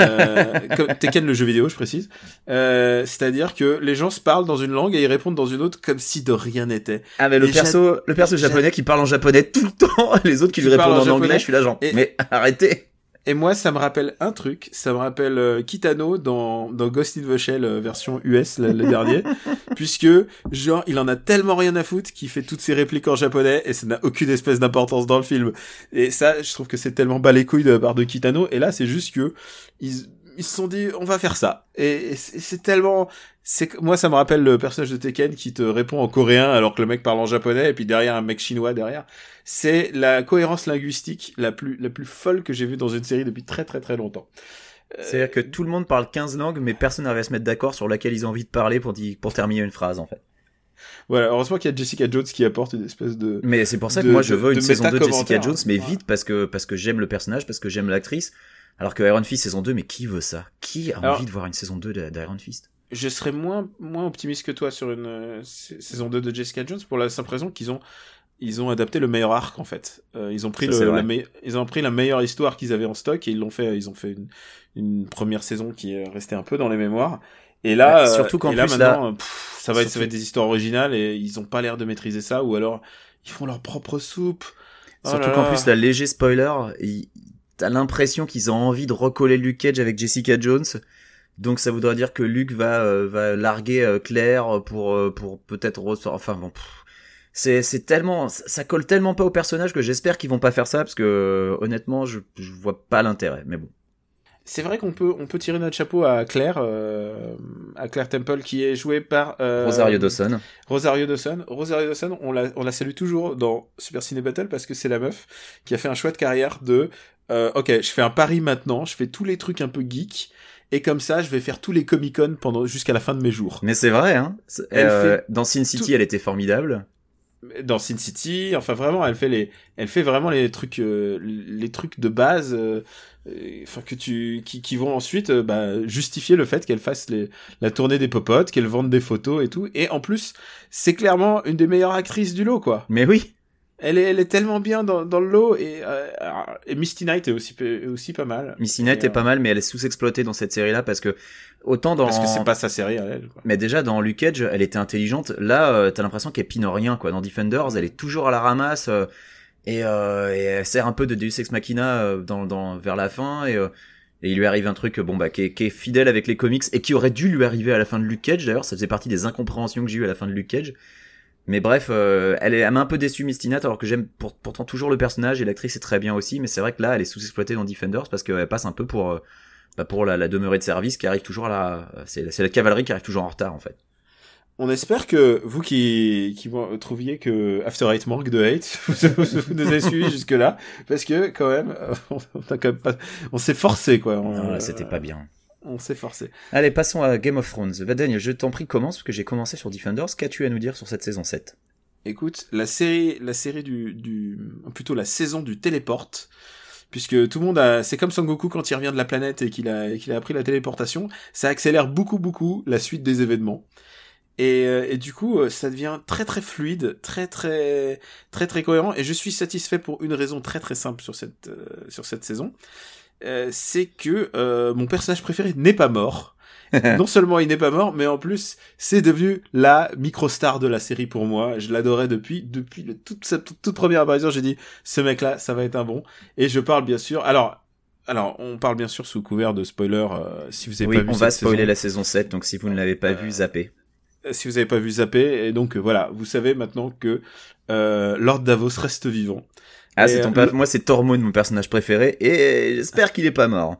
Euh, comme Tekken, le jeu vidéo, je précise. Euh, c'est-à-dire que les gens se parlent dans une langue et ils répondent dans une autre comme si de rien n'était. Ah mais le Et perso, le perso j'a- japonais qui parle en japonais tout le temps, les autres qui Qui lui répondent en en anglais, je suis là genre, Et- mais arrêtez. Et moi, ça me rappelle un truc. Ça me rappelle euh, Kitano dans, dans Ghost in the Shell euh, version US, le, le dernier. puisque, genre, il en a tellement rien à foutre qu'il fait toutes ses répliques en japonais et ça n'a aucune espèce d'importance dans le film. Et ça, je trouve que c'est tellement bas les couilles de la part de Kitano. Et là, c'est juste que ils, ils se sont dit, on va faire ça. Et, et c'est tellement... C'est que- moi, ça me rappelle le personnage de Tekken qui te répond en coréen alors que le mec parle en japonais et puis derrière un mec chinois derrière. C'est la cohérence linguistique la plus la plus folle que j'ai vue dans une série depuis très très très longtemps. Euh, C'est-à-dire que tout le monde parle 15 langues, mais personne n'arrive à se mettre d'accord sur laquelle ils ont envie de parler pour, dire- pour terminer une phrase, en fait. Voilà, heureusement qu'il y a Jessica Jones qui apporte une espèce de Mais c'est pour ça que de- moi je de- veux une de saison 2 de Jessica. Jones, mais vite parce que parce que j'aime le personnage, parce que j'aime l'actrice. Alors que Iron Fist saison 2, mais qui veut ça? Qui a Alors- envie de voir une saison 2 de- d'Iron Fist? je serais moins moins optimiste que toi sur une euh, sa- saison 2 de Jessica Jones pour la simple raison qu'ils ont ils ont adapté le meilleur arc en fait. Euh, ils ont pris Ça, le, la me- ils ont pris la meilleure histoire qu'ils avaient en stock et ils l'ont fait ils ont fait une, une première saison qui est restée un peu dans les mémoires. Et là Ouais, euh, surtout qu'en et là plus, là- maintenant pff, ça va être ça va être des histoires originales et ils ont pas l'air de maîtriser ça ou alors ils font leur propre soupe. Oh Surtout là qu'en là. plus, la léger spoiler, il- t'as l'impression qu'ils ont envie de recoller Luke Cage avec Jessica Jones. Donc ça voudrait dire que Luke va euh, va larguer euh, Claire pour euh, pour peut-être ressortir. Enfin bon, c'est c'est tellement ça colle tellement pas au personnage que j'espère qu'ils vont pas faire ça parce que honnêtement je je vois pas l'intérêt. Mais bon. C'est vrai qu'on peut on peut tirer notre chapeau à Claire à Claire Temple qui est jouée par Rosario Dawson. Rosario Dawson. Rosario Dawson, on la on la salue toujours dans Super Ciné Battle parce que c'est la meuf qui a fait un choix de carrière de ok je fais un pari maintenant, je fais tous les trucs un peu geek et comme ça je vais faire tous les Comic Con pendant jusqu'à la fin de mes jours. Mais c'est vrai hein. Elle euh, dans Sin City, elle était formidable. Dans Sin City, enfin vraiment, elle fait les, elle fait vraiment les trucs, euh, les trucs de base, euh, enfin que tu, qui, qui vont ensuite bah, justifier le fait qu'elle fasse les, la tournée des popotes, qu'elle vende des photos et tout. Et en plus, c'est clairement une des meilleures actrices du lot, quoi. Mais oui. Elle est, elle est tellement bien dans, dans le lot et, euh, et Misty Knight est aussi, aussi pas mal. Misty Knight est pas mal, mais elle est sous-exploitée dans cette série-là parce que autant dans. Parce que c'est pas sa série à elle. Quoi. Mais déjà dans Luke Cage, elle était intelligente. Là, euh, t'as l'impression qu'elle pine rien quoi. Dans Defenders, elle est toujours à la ramasse euh, et, euh, et, elle sert un peu de Deus Ex Machina euh, dans, dans vers la fin et. et il lui arrive un truc bon bah qui est, qui est, fidèle avec les comics et qui aurait dû lui arriver à la fin de Luke Cage d'ailleurs ça faisait partie des incompréhensions que j'ai eu à la fin de Luke Cage mais bref, euh, elle, est, elle m'a un peu déçu Mistinat alors que j'aime pourtant toujours le personnage et l'actrice est très bien aussi, mais c'est vrai que là elle est sous-exploitée dans Defenders parce qu'elle passe un peu pour euh, bah pour la, la, demeurée de service qui arrive toujours à la c'est la cavalerie qui arrive toujours en retard en fait. On espère que vous qui, qui trouviez que After Eight manque de hate, vous, vous nous avez suivis jusque là, parce que quand même, on, quand même pas, on s'est forcé quoi. non, c'était pas bien on s'est forcé. Allez, passons à Game of Thrones. Vadaigne, je t'en prie, commence, parce que j'ai commencé sur Defenders. Qu'as-tu à nous dire sur cette saison 7 Écoute, la série, la série du, du, plutôt la saison du téléporte, puisque tout le monde a, c'est comme Son Goku quand il revient de la planète et qu'il a, qu'il a appris la téléportation, ça accélère beaucoup, beaucoup la suite des événements. Et, euh, et, du coup, euh, ça devient très très fluide, très très très très cohérent. Et je suis satisfait pour une raison très très simple sur cette euh, sur cette saison, euh, c'est que euh, mon personnage préféré n'est pas mort. non seulement il n'est pas mort, mais en plus c'est devenu la micro-star de la série pour moi. Je l'adorais depuis depuis le, toute sa toute, première apparition. J'ai dit ce mec-là, ça va être un bon. Et je parle bien sûr. Alors alors, on parle bien sûr sous couvert de spoiler. Euh, si vous avez oui, pas vu on va spoiler la saison 7, donc si vous ne l'avez pas vu, zappez. Si vous n'avez pas vu, zappez. Et donc voilà, vous savez maintenant que Lord Davos reste vivant. Ah, c'est ton moi c'est Tormund mon personnage préféré et j'espère qu'il est pas mort.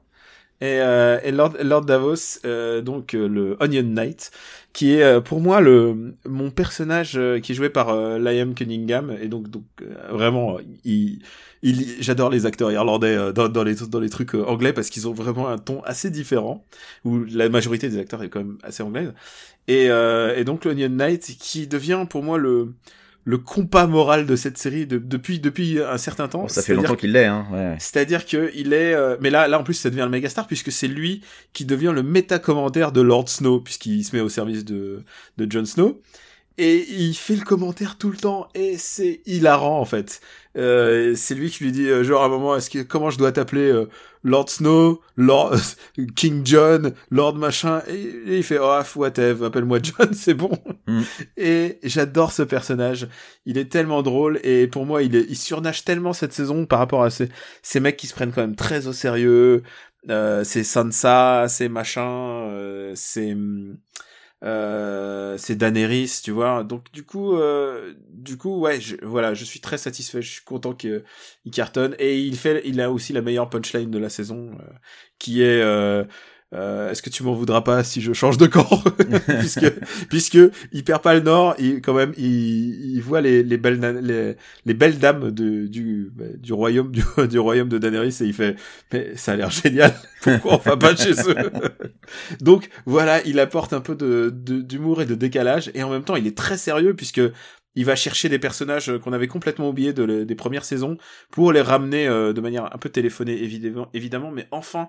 Et, euh, et Lord, Lord Davos, euh, donc euh, le Onion Knight, qui est euh, pour moi le mon personnage euh, qui est joué par Liam Cunningham et donc donc vraiment il, il j'adore les acteurs irlandais dans, dans les dans les trucs anglais parce qu'ils ont vraiment un ton assez différent où la majorité des acteurs est quand même assez anglaise et et donc l'Onion Knight qui devient pour moi le le compas moral de cette série depuis depuis un certain temps. ça fait longtemps qu'il l'est. Hein, ouais. C'est-à-dire que il est, euh, mais là là en plus ça devient le méga star puisque c'est lui qui devient le méta commentaire de Lord Snow puisqu'il se met au service de de Jon Snow et il fait le commentaire tout le temps et c'est hilarant en fait. Euh, c'est lui qui lui dit euh, genre à un moment est-ce que comment je dois t'appeler euh, Lord Snow, Lord King John, Lord machin et, il fait oh whatever, appelle-moi John, c'est bon. Mm. Et j'adore ce personnage. Il est tellement drôle et pour moi il est, il surnage tellement cette saison par rapport à ces ces mecs qui se prennent quand même très au sérieux. Euh, c'est Sansa, c'est machin, c'est euh, c'est Daenerys, tu vois. Donc du coup, euh, du coup, ouais, je, voilà, je suis très satisfait. Je suis content qu'il cartonne et il fait, il a aussi la meilleure punchline de la saison, euh, qui est euh, est-ce que tu m'en voudras pas si je change de camp puisque puisque il perd pas le nord il quand même il, voit les, les belles les, les belles dames du bah, du royaume du, royaume de Daenerys et il fait mais ça a l'air génial. Pourquoi on va pas chez eux donc voilà il apporte un peu d'humour et de décalage et en même temps il est très sérieux puisque il va chercher des personnages qu'on avait complètement oubliés de des premières saisons pour les ramener euh, de manière un peu téléphonée évidemment évidemment. Mais enfin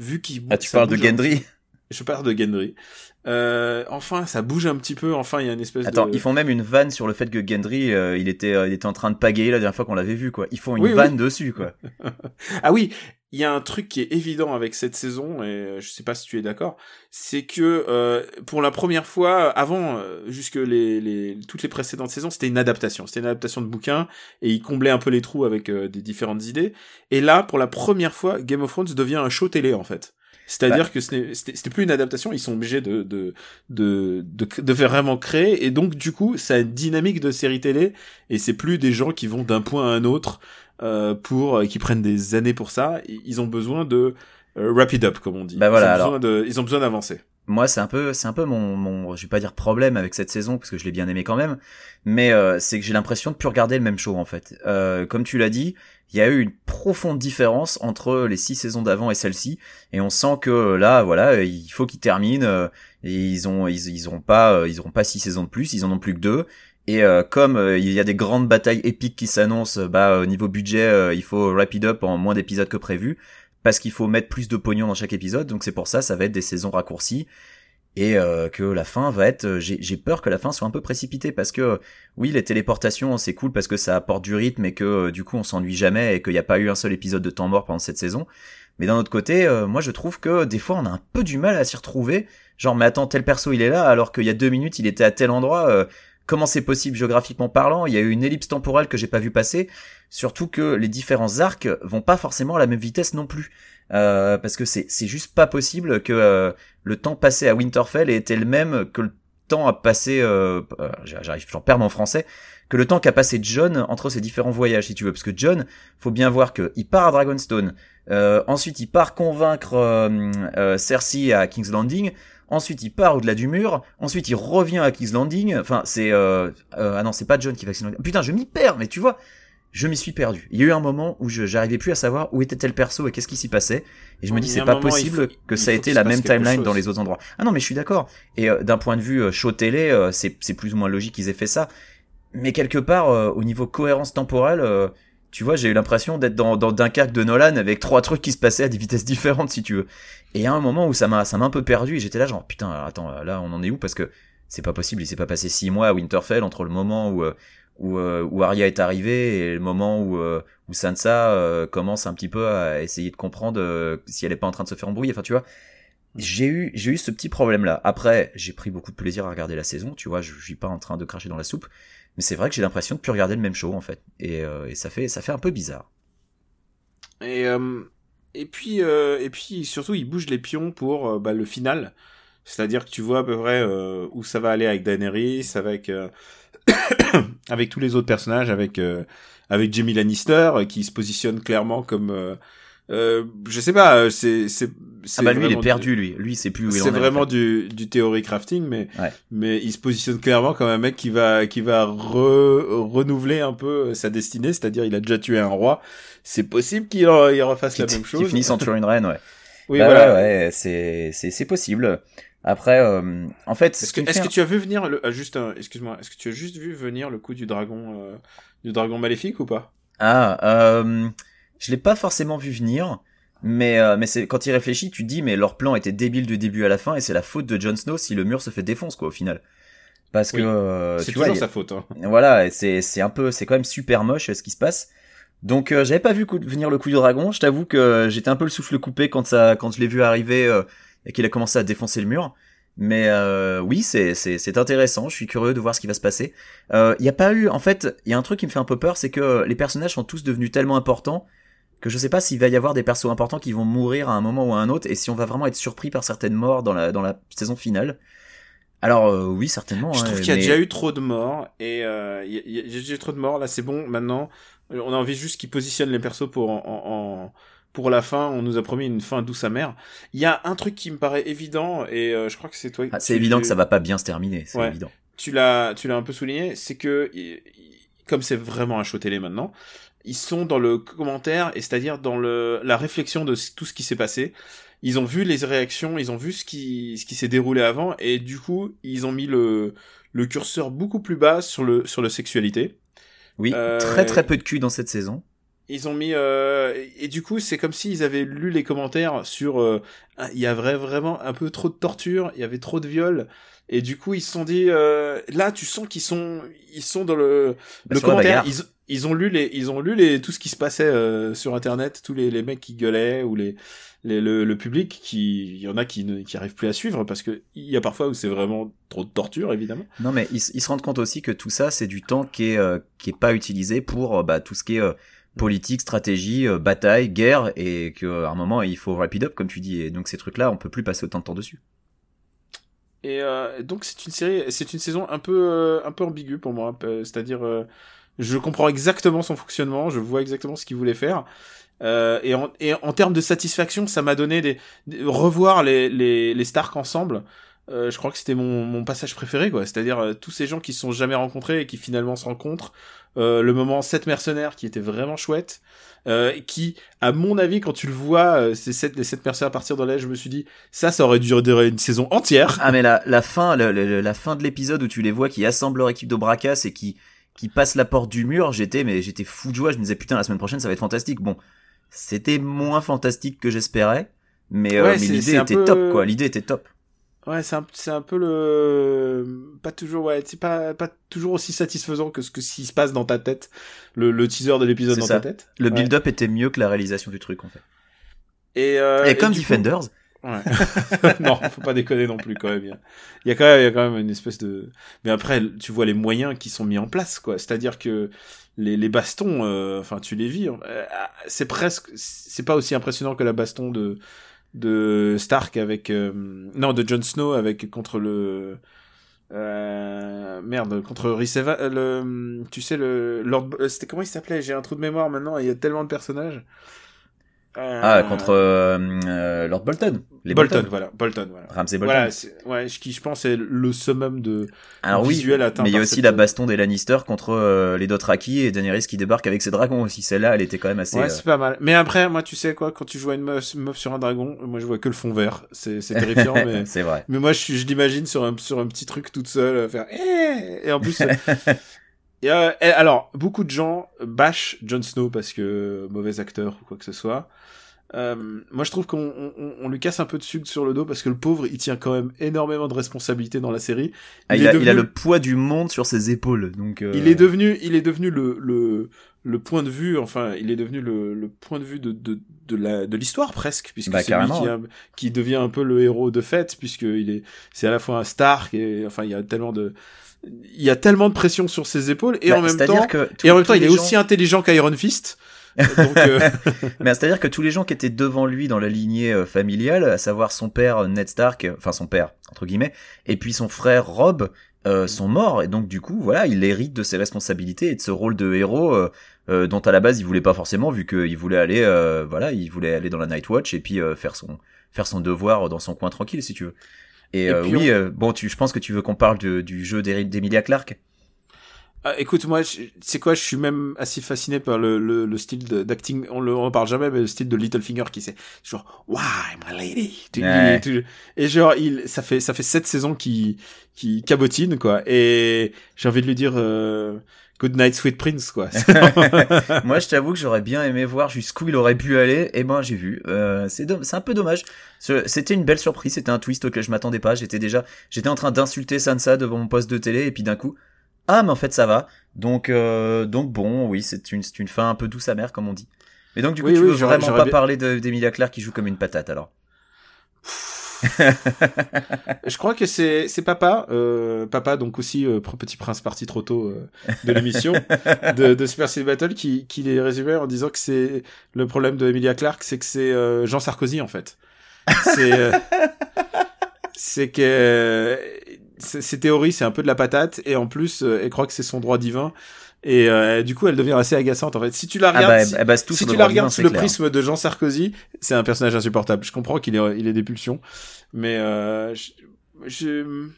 vu qu'il ah tu parles de Gendry Je parle de Gendry. Euh, enfin, ça bouge un petit peu. Enfin, il y a une espèce Attends, de. ils font même une vanne sur le fait que Gendry, euh, il était, euh, il était en train de pagayer la dernière fois qu'on l'avait vu, quoi. Ils font une Oui, oui. vanne dessus, quoi. Ah oui, il y a un truc qui est évident avec cette saison, et euh, je sais pas si tu es d'accord, c'est que euh, pour la première fois, avant, jusque les, les toutes les précédentes saisons, c'était une adaptation. C'était une adaptation de bouquin, et ils comblaient un peu les trous avec des différentes idées. Et là, pour la première fois, Game of Thrones devient un show télé, en fait. C'est-à-dire que ce n'est- c'était plus une adaptation, ils sont obligés de, de, de, de, de faire vraiment créer, et donc du coup, ça a une dynamique de série télé, et c'est plus des gens qui vont d'un point à un autre, euh, pour euh, qui prennent des années pour ça. Ils ont besoin de euh, wrap it up, comme on dit. Bah voilà, ils ont alors. besoin de, ils ont besoin d'avancer. Moi, c'est un peu, c'est un peu mon, mon, je vais pas dire problème avec cette saison parce que je l'ai bien aimé quand même, mais euh, c'est que j'ai l'impression de plus regarder le même show en fait. Euh, comme tu l'as dit, il y a eu une profonde différence entre les six saisons d'avant et celle-ci, et on sent que là, voilà, il faut qu'ils terminent. euh, et ils ont, ils, ils pas, euh, ils auront pas six saisons de plus, ils en ont plus que deux. Et euh, comme euh, il y a des grandes batailles épiques qui s'annoncent, bah au niveau budget, euh, il faut wrap it up en moins d'épisodes que prévu parce qu'il faut mettre plus de pognon dans chaque épisode. Donc c'est pour ça, ça va être des saisons raccourcies et euh, que la fin va être. J'ai j'ai peur que la fin soit un peu précipitée parce que oui, les téléportations c'est cool parce que ça apporte du rythme et que euh, du coup on s'ennuie jamais et qu'il n'y a pas eu un seul épisode de temps mort pendant cette saison. Mais d'un autre côté, euh, moi je trouve que des fois on a un peu du mal à s'y retrouver. Genre mais attends tel perso il est là alors qu'il y a deux minutes il était à tel endroit. euh, comment c'est possible géographiquement parlant? Il y a eu une ellipse temporelle que j'ai pas vu passer. Surtout que les différents arcs vont pas forcément à la même vitesse non plus. Euh, parce que c'est juste pas possible que euh, le temps passé à Winterfell ait été le même que le temps à passer euh, euh, j'arrive j'en perds mon français que le temps qu'a passé John entre ses différents voyages si tu veux. Parce que John faut bien voir que il part à Dragonstone euh, ensuite il part convaincre Cersei à King's Landing ensuite il part au-delà du mur ensuite il revient à King's Landing. Enfin c'est euh, euh, ah non c'est pas John qui va à King's Landing. Putain je m'y perds mais tu vois je m'y suis perdu. Il y a eu un moment où je j'arrivais plus à savoir où était tel perso et qu'est-ce qui s'y passait. Et je me dis c'est pas moment, possible faut- que ça ait été la même timeline chose. dans les autres endroits. Ah non mais je suis d'accord. Et euh, d'un point de vue euh, show télé, euh, c'est c'est plus ou moins logique qu'ils aient fait ça. Mais quelque part euh, au niveau cohérence temporelle, tu vois, j'ai eu l'impression d'être dans, dans Dunkerque de Nolan avec trois trucs qui se passaient à des vitesses différentes si tu veux. Et il y a un moment où ça m'a ça m'a un peu perdu et j'étais là genre putain attends là on en est où? Parce que c'est pas possible il s'est pas passé six mois à Winterfell entre le moment où où, euh, où Arya est arrivée et le moment où, euh, où Sansa euh, commence un petit peu à essayer de comprendre si elle est pas en train de se faire embrouiller. Enfin, tu vois, j'ai eu, j'ai eu ce petit problème-là. Après, j'ai pris beaucoup de plaisir à regarder la saison, tu vois, je, je suis pas en train de cracher dans la soupe. Mais c'est vrai que j'ai l'impression de plus regarder le même show, en fait. Et, et ça fait, ça fait un peu bizarre. Et, et puis, et puis surtout, il bouge les pions pour bah, le final. C'est-à-dire que tu vois à peu près où ça va aller avec Daenerys, avec avec tous les autres personnages, avec euh, avec Jamie Lannister euh, qui se positionne clairement comme euh, euh, je sais pas, euh, c'est c'est Ah bah lui, il est perdu, lui. Lui, c'est plus. C'est en vraiment du, du theory crafting, mais, Ouais. mais il se positionne clairement comme un mec qui va, qui va re- renouveler un peu sa destinée, c'est-à-dire il a déjà tué un roi. C'est possible qu'il refasse la même chose. finisse en tuant une reine, ouais. Oui, Bah voilà. ouais, ouais, c'est, c'est, c'est possible. Après, euh, en fait, ce Est-ce que, fait que tu as vu venir le, ah, juste, un- excuse-moi, est-ce que tu as juste vu venir le coup du dragon, euh, du dragon maléfique ou pas? Ah, euh, je l'ai pas forcément vu venir, mais euh, mais c'est quand il réfléchit, tu dis mais leur plan était débile du début à la fin et c'est la faute de Jon Snow si le mur se fait défonce quoi au final. Parce Oui. que euh, c'est toujours vois, il sa faute, hein. voilà, c'est c'est un peu c'est quand même super moche euh, ce qui se passe. Donc euh, j'avais pas vu coup- venir le coup du dragon, je t'avoue que j'étais un peu le souffle coupé quand ça quand je l'ai vu arriver euh, et qu'il a commencé à défoncer le mur. Mais euh, oui, c'est c'est c'est intéressant. Je suis curieux de voir ce qui va se passer. Il y a pas eu, en fait, il y a un truc qui me fait un peu peur, c'est que les personnages sont tous devenus tellement importants que je sais pas s'il va y avoir des persos importants qui vont mourir à un moment ou à un autre et si on va vraiment être surpris par certaines morts dans la dans la saison finale. Alors euh, oui, certainement. Je hein, trouve qu'il y a mais- déjà eu trop de morts et euh, il y a- y a y a déjà eu trop de morts. Là, c'est bon. Maintenant, on a envie juste qu'ils positionnent les persos pour en, en- en- pour la fin. On nous a promis une fin douce amère. Il y a un truc qui me paraît évident et euh, je crois que c'est toi. Ah, c'est évident que ça va pas bien se terminer, c'est Ouais. évident. Tu l'as, tu l'as un peu souligné. C'est que comme c'est vraiment un show télé maintenant, ils sont dans le commentaire et c'est-à-dire dans le la réflexion de tout ce qui s'est passé. Ils ont vu les réactions, ils ont vu ce qui ce qui s'est déroulé avant et du coup ils ont mis le le curseur beaucoup plus bas sur le sur la sexualité. Oui, Euh, très très peu de cul dans cette saison. Ils ont mis euh, et du coup c'est comme s'ils avaient lu les commentaires sur euh, il y avait vraiment un peu trop de torture, il y avait trop de viols. Et du coup ils se sont dit euh, là tu sens qu'ils sont ils sont dans le Bah, le commentaire. ils, ils ont lu les ils ont lu les tout ce qui se passait euh, sur internet tous les, les mecs qui gueulaient ou les, les le, le public qui il y en a qui ne qui arrivent plus à suivre parce que il y a parfois où c'est vraiment trop de torture évidemment. Non, mais ils, ils se rendent compte aussi que tout ça, c'est du temps qui est euh, qui est pas utilisé pour euh, bah, tout ce qui est euh, politique, stratégie, euh, bataille, guerre, et qu'à un moment il faut wrap it up comme tu dis. Et donc ces trucs-là, on peut plus passer autant de temps dessus. Et euh, donc c'est une série, c'est une saison un peu euh, un peu ambiguë pour moi. euh, C'est-à-dire, euh, je comprends exactement son fonctionnement, je vois exactement ce qu'il voulait faire. Euh, et, en, et en termes de satisfaction, ça m'a donné des, des- revoir les les les Stark ensemble. Euh, je crois que c'était mon, mon passage préféré, quoi. C'est-à-dire euh, tous ces gens qui se sont jamais rencontrés et qui finalement se rencontrent. Euh, le moment sept mercenaires qui était vraiment chouette. Euh, qui, à mon avis, quand tu le vois, ces sept, les sept mercenaires partir dans l'air, je me suis dit, ça, ça aurait dû durer une saison entière. Ah mais la, la fin, la, la- la fin de l'épisode où tu les vois qui assemblent leur équipe de Bracas et qui qui passent la porte du mur, j'étais mais j'étais fou de joie. Je me disais putain la semaine prochaine ça va être fantastique. Bon, c'était moins fantastique que j'espérais, mais, euh, mais l'idée était peu- top quoi. L'idée était top. Ouais, c'est un, c'est un peu le, pas toujours, ouais, c'est pas, pas toujours aussi satisfaisant que ce que ce qui se passe dans ta tête, le, le teaser de l'épisode dans ça. ta tête. Le Ouais. build-up était mieux que la réalisation du truc en fait. Et, euh, et comme coup- Defenders, Ouais. non, faut pas déconner non plus quand même. Il y a, il y a quand même, il y a quand même une espèce de. Mais après, tu vois les moyens qui sont mis en place, quoi. C'est-à-dire que les, les bastons, euh, enfin, tu les vis. euh, c'est presque, c'est pas aussi impressionnant que la baston de de Stark avec, euh, non, de Jon Snow avec contre le. Euh, merde, contre Rhys Eva- euh, le, tu sais le Lord, euh, c'était comment il s'appelait? J'ai un trou de mémoire maintenant. Il y a tellement de personnages. Euh, ah contre euh, euh, Lord Bolton, les Bolton, Bolton, voilà, Bolton, voilà. Ramsay Bolton. Voilà, ouais, je- qui je pense est le summum de Alors oui, visuel atteint mais il y a aussi cette- la baston des Lannister contre euh, les Dothraki et Daenerys qui débarque avec ses dragons aussi. Celle-là, elle était quand même assez. Ouais, euh, c'est pas mal. Mais après, moi, tu sais quoi, quand tu joues à une meuf, sur un dragon, moi, je vois que le fond vert. C'est, terrifiant, mais, c'est vrai. mais moi, je, l'imagine sur un, sur un petit truc toute seule, faire, Eh et en plus, et, euh, alors, beaucoup de gens bâchent Jon Snow parce que mauvais acteur ou quoi que ce soit. Euh, moi, je trouve qu'on on, on- lui casse un peu de sucre sur le dos parce que le pauvre, il tient quand même énormément de responsabilités dans la série. Ah, il, a, il a devenu- le poids du monde sur ses épaules, donc. euh, Il est devenu, il est devenu le, le, le point de vue, enfin, il est devenu le, le point de vue de, de, de la, de l'histoire presque, puisque Bah, c'est lui carrément, qui, a- qui devient un peu le héros de fait, puisque il est, c'est à la fois un Stark et, enfin, il y a tellement de, il y a tellement de pression sur ses épaules et bah, en même temps, que et en même temps, il est gens- aussi intelligent qu'Iron Fist. Donc, euh, Mais c'est-à-dire que tous les gens qui étaient devant lui dans la lignée euh, familiale, à savoir son père euh, Ned Stark, euh, enfin son père entre guillemets, et puis son frère Rob, euh, sont morts et donc du coup voilà, il hérite de ses responsabilités et de ce rôle de héros euh, euh, dont à la base il voulait pas forcément vu qu'il voulait aller euh, voilà, il voulait aller dans la Night Watch et puis euh, faire son faire son devoir dans son coin tranquille si tu veux. Et, Et euh, oui, on- euh, bon, tu, je pense que tu veux qu'on parle de- du jeu d'Emilia Clarke. Ah, écoute, moi, c'est quoi, je suis même assez fasciné par le, le, le style d'acting. On le, on parle jamais, mais le style de Littlefinger qui c'est genre, why my lady? Ouais. et genre, il, ça fait, ça fait sept saisons qui, qui cabotine, quoi. Et j'ai envie de lui dire, euh, good night, sweet prince, quoi. Moi, je t'avoue que j'aurais bien aimé voir jusqu'où il aurait pu aller. Et ben, j'ai vu. Euh, c'est un peu dommage. C'était une belle surprise. C'était un twist auquel je m'attendais pas. J'étais déjà, j'étais en train d'insulter Sansa devant mon poste de télé, et puis d'un coup, ah, mais en fait, ça va. Donc, euh, donc bon, oui, c'est une, c'est une fin un peu douce amère, comme on dit. Mais donc, du coup, Oui, tu oui, veux vraiment pas bien- parler de- d'Emilia Clarke qui joue comme une patate, alors? Je crois que c'est, c'est papa, euh, papa, donc aussi, euh, petit prince parti trop tôt, euh, de l'émission, de, de Super City Battle, qui, qui les résumait en disant que c'est, le problème de Emilia Clarke, c'est que c'est, euh, Jean Sarkozy, en fait. C'est, euh, c'est que, euh, ses théories, c'est un peu de la patate, et en plus, euh, elle croit que c'est son droit divin, et euh, du coup, elle devient assez agaçante, en fait. Si tu la Ah regardes, bah, si- tout si tu la regardes sous le clair. prisme de Jean Sarkozy, c'est un personnage insupportable. Je comprends qu'il ait, il ait des pulsions, mais euh, je, je-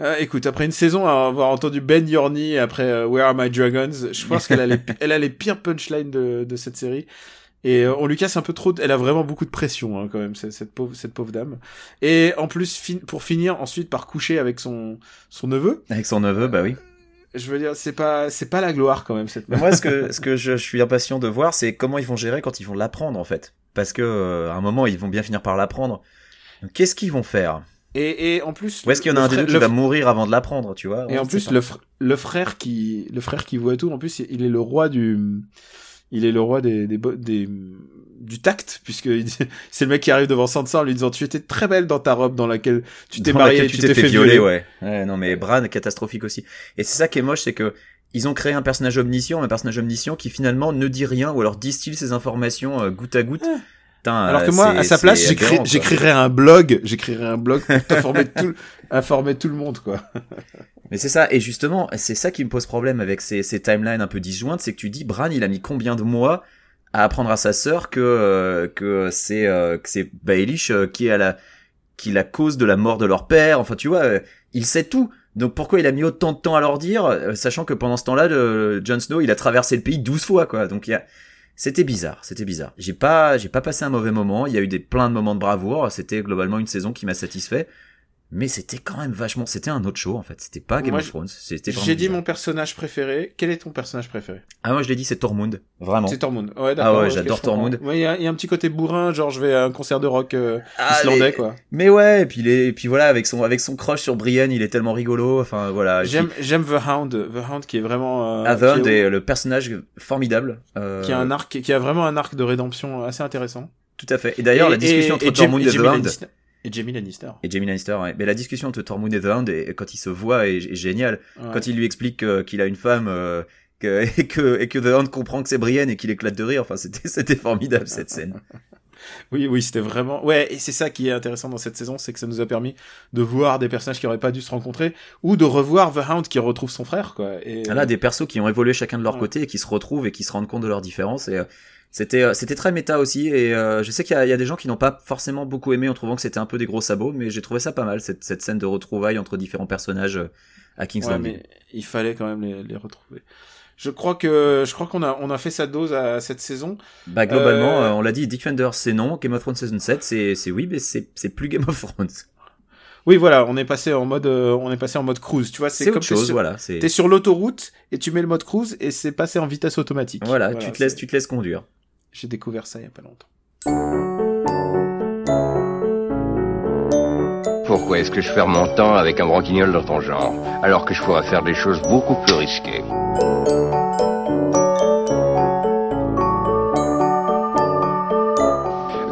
Euh, écoute, après une saison à avoir entendu Ben Yorny après euh, Where Are My Dragons, je pense qu'elle a les, elle a les pires punchlines de, de cette série. Et euh, on lui casse un peu trop. Elle a vraiment beaucoup de pression hein, quand même cette, cette pauvre cette pauvre dame. Et en plus, fin- pour finir ensuite par coucher avec son son neveu. Avec son neveu, bah oui. Je veux dire, c'est pas, c'est pas la gloire quand même cette. Mais moi, ce que, ce que je, je suis impatient de voir, c'est comment ils vont gérer quand ils vont l'apprendre en fait, parce que euh, à un moment, ils vont bien finir par l'apprendre. Qu'est-ce qu'ils vont faire? Et, et en plus. Ou est-ce qu'il y en a un des deux qui va mourir avant de l'apprendre, tu vois? Et en plus, le, fr- le frère qui, le frère qui voit tout, en plus, il est le roi du, il est le roi des, des, des du tact, puisque c'est le mec qui arrive devant Sansa en lui disant, tu étais très belle dans ta robe dans laquelle tu t'es Dans marié, laquelle tu t'es fait violer, violer. ouais. Ouais, non mais Bran catastrophique aussi. Et c'est ça qui est moche, c'est que ils ont créé un personnage omniscient, un personnage omniscient qui finalement ne dit rien ou alors distille ses informations euh, goutte à goutte. Putain, Alors que moi, à sa place, j'écrirais un blog, j'écrirais un blog pour t'informer tout, informer tout le monde, quoi. Mais c'est ça, et justement, c'est ça qui me pose problème avec ces, ces timelines un peu disjointes, c'est que tu dis, Bran, il a mis combien de mois à apprendre à sa sœur que euh, que c'est euh, que c'est Baelish euh, qui est à la qui est la cause de la mort de leur père. Enfin, tu vois, il sait tout. Donc pourquoi il a mis autant de temps à leur dire, sachant que pendant ce temps-là, Jon Snow, il a traversé le pays 12 fois, quoi. Donc il y a c'était bizarre, c'était bizarre. J'ai pas, j'ai pas passé un mauvais moment. Il y a eu des plein de moments de bravoure. C'était globalement une saison qui m'a satisfait. Mais c'était quand même vachement, c'était un autre show en fait. C'était pas Game Moi, of Thrones. C'était J'ai dit bizarre. mon personnage préféré. Quel est ton personnage préféré? Ah moi je l'ai dit, c'est Tormund, vraiment. C'est Tormund. Ouais, d'accord. Ah ouais, j'adore. Tormund. Ouais, il y, a il y a un petit côté bourrin, genre je vais à un concert de rock euh, Ah, islandais, quoi. Mais ouais, et puis il est, et puis voilà, avec son, avec son crush sur Brienne, il est tellement rigolo. Enfin voilà. Puis, J'aime, j'aime The Hound, The Hound qui est vraiment. euh, Avon qui, est- est le personnage formidable. euh, qui a un arc, qui a vraiment un arc de rédemption assez intéressant. Tout à fait. Et d'ailleurs, la discussion et- entre et Tormund et et, The Hound. Et Jamie Lannister. Et Jamie Lannister, ouais. Mais la discussion entre Tormund et The Hound, et, quand ils se voient, est, est géniale. Ouais. Quand il lui explique euh, qu'il a une femme, euh, que, et que, et que The Hound comprend que c'est Brienne et qu'il éclate de rire. Enfin, c'était, formidable, cette scène. Oui, oui, c'était vraiment. Ouais, et c'est ça qui est intéressant dans cette saison, c'est que ça nous a permis de voir des personnages qui auraient pas dû se rencontrer, ou de revoir The Hound qui retrouve son frère, quoi. Et Là, des persos qui ont évolué chacun de leur Ouais. côté et qui se retrouvent et qui se rendent compte de leurs différences. Et euh, c'était, euh, c'était très méta aussi. Et euh, je sais qu'il y y a des gens qui n'ont pas forcément beaucoup aimé en trouvant que c'était un peu des gros sabots, mais j'ai trouvé ça pas mal cette, cette scène de retrouvailles entre différents personnages euh, à King's Ouais, Landing. mais il fallait quand même les, les retrouver. Je crois que je crois qu'on a on a fait sa dose à cette saison. Bah globalement, Euh, on l'a dit, Defenders c'est non, Game of Thrones Season 7 c'est, c'est oui, mais c'est, c'est plus Game of Thrones. Oui, voilà, on est passé en mode euh, on est passé en mode cruise, tu vois, c'est comme chose, sur, voilà. T'es sur l'autoroute et tu mets le mode cruise et c'est passé en vitesse automatique. voilà, tu te laisses, tu te laisses conduire. J'ai découvert ça il y a pas longtemps. Pourquoi est-ce que je perds mon temps avec un broquignol dans ton genre, alors que je pourrais faire des choses beaucoup plus risquées?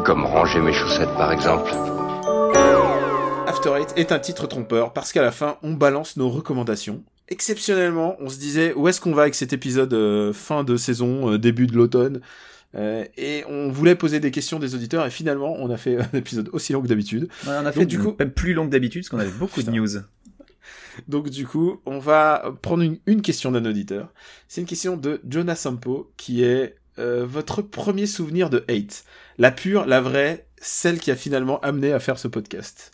Comme ranger mes chaussettes par exemple. After Eight est un titre trompeur parce qu'à la fin, on balance nos recommandations. Exceptionnellement, on se disait où est-ce qu'on va avec cet épisode euh, fin de saison, euh, début de l'automne? Euh, et on voulait poser des questions des auditeurs et finalement on a fait un épisode aussi long que d'habitude. Ouais, on a fait du du coup- même plus long que d'habitude parce qu'on avait beaucoup de news. Donc du coup, on va prendre une, une question d'un auditeur. C'est une question de Jonas Sampo qui est euh, votre premier souvenir de hate. La pure, la vraie, celle qui a finalement amené à faire ce podcast.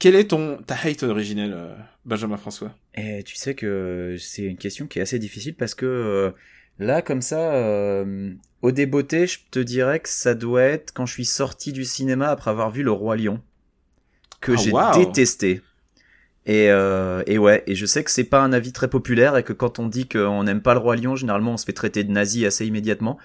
Quel est ton ta hate originelle, euh, Benjamin François? Et tu sais que c'est une question qui est assez difficile parce que là, comme ça, euh, au débeauté, je te dirais que ça doit être quand je suis sorti du cinéma après avoir vu Le Roi Lion, que Ah, j'ai détesté. Et, euh, et ouais, et je sais que c'est pas un avis très populaire et que quand on dit qu'on n'aime pas Le Roi Lion, généralement on se fait traiter de nazi assez immédiatement.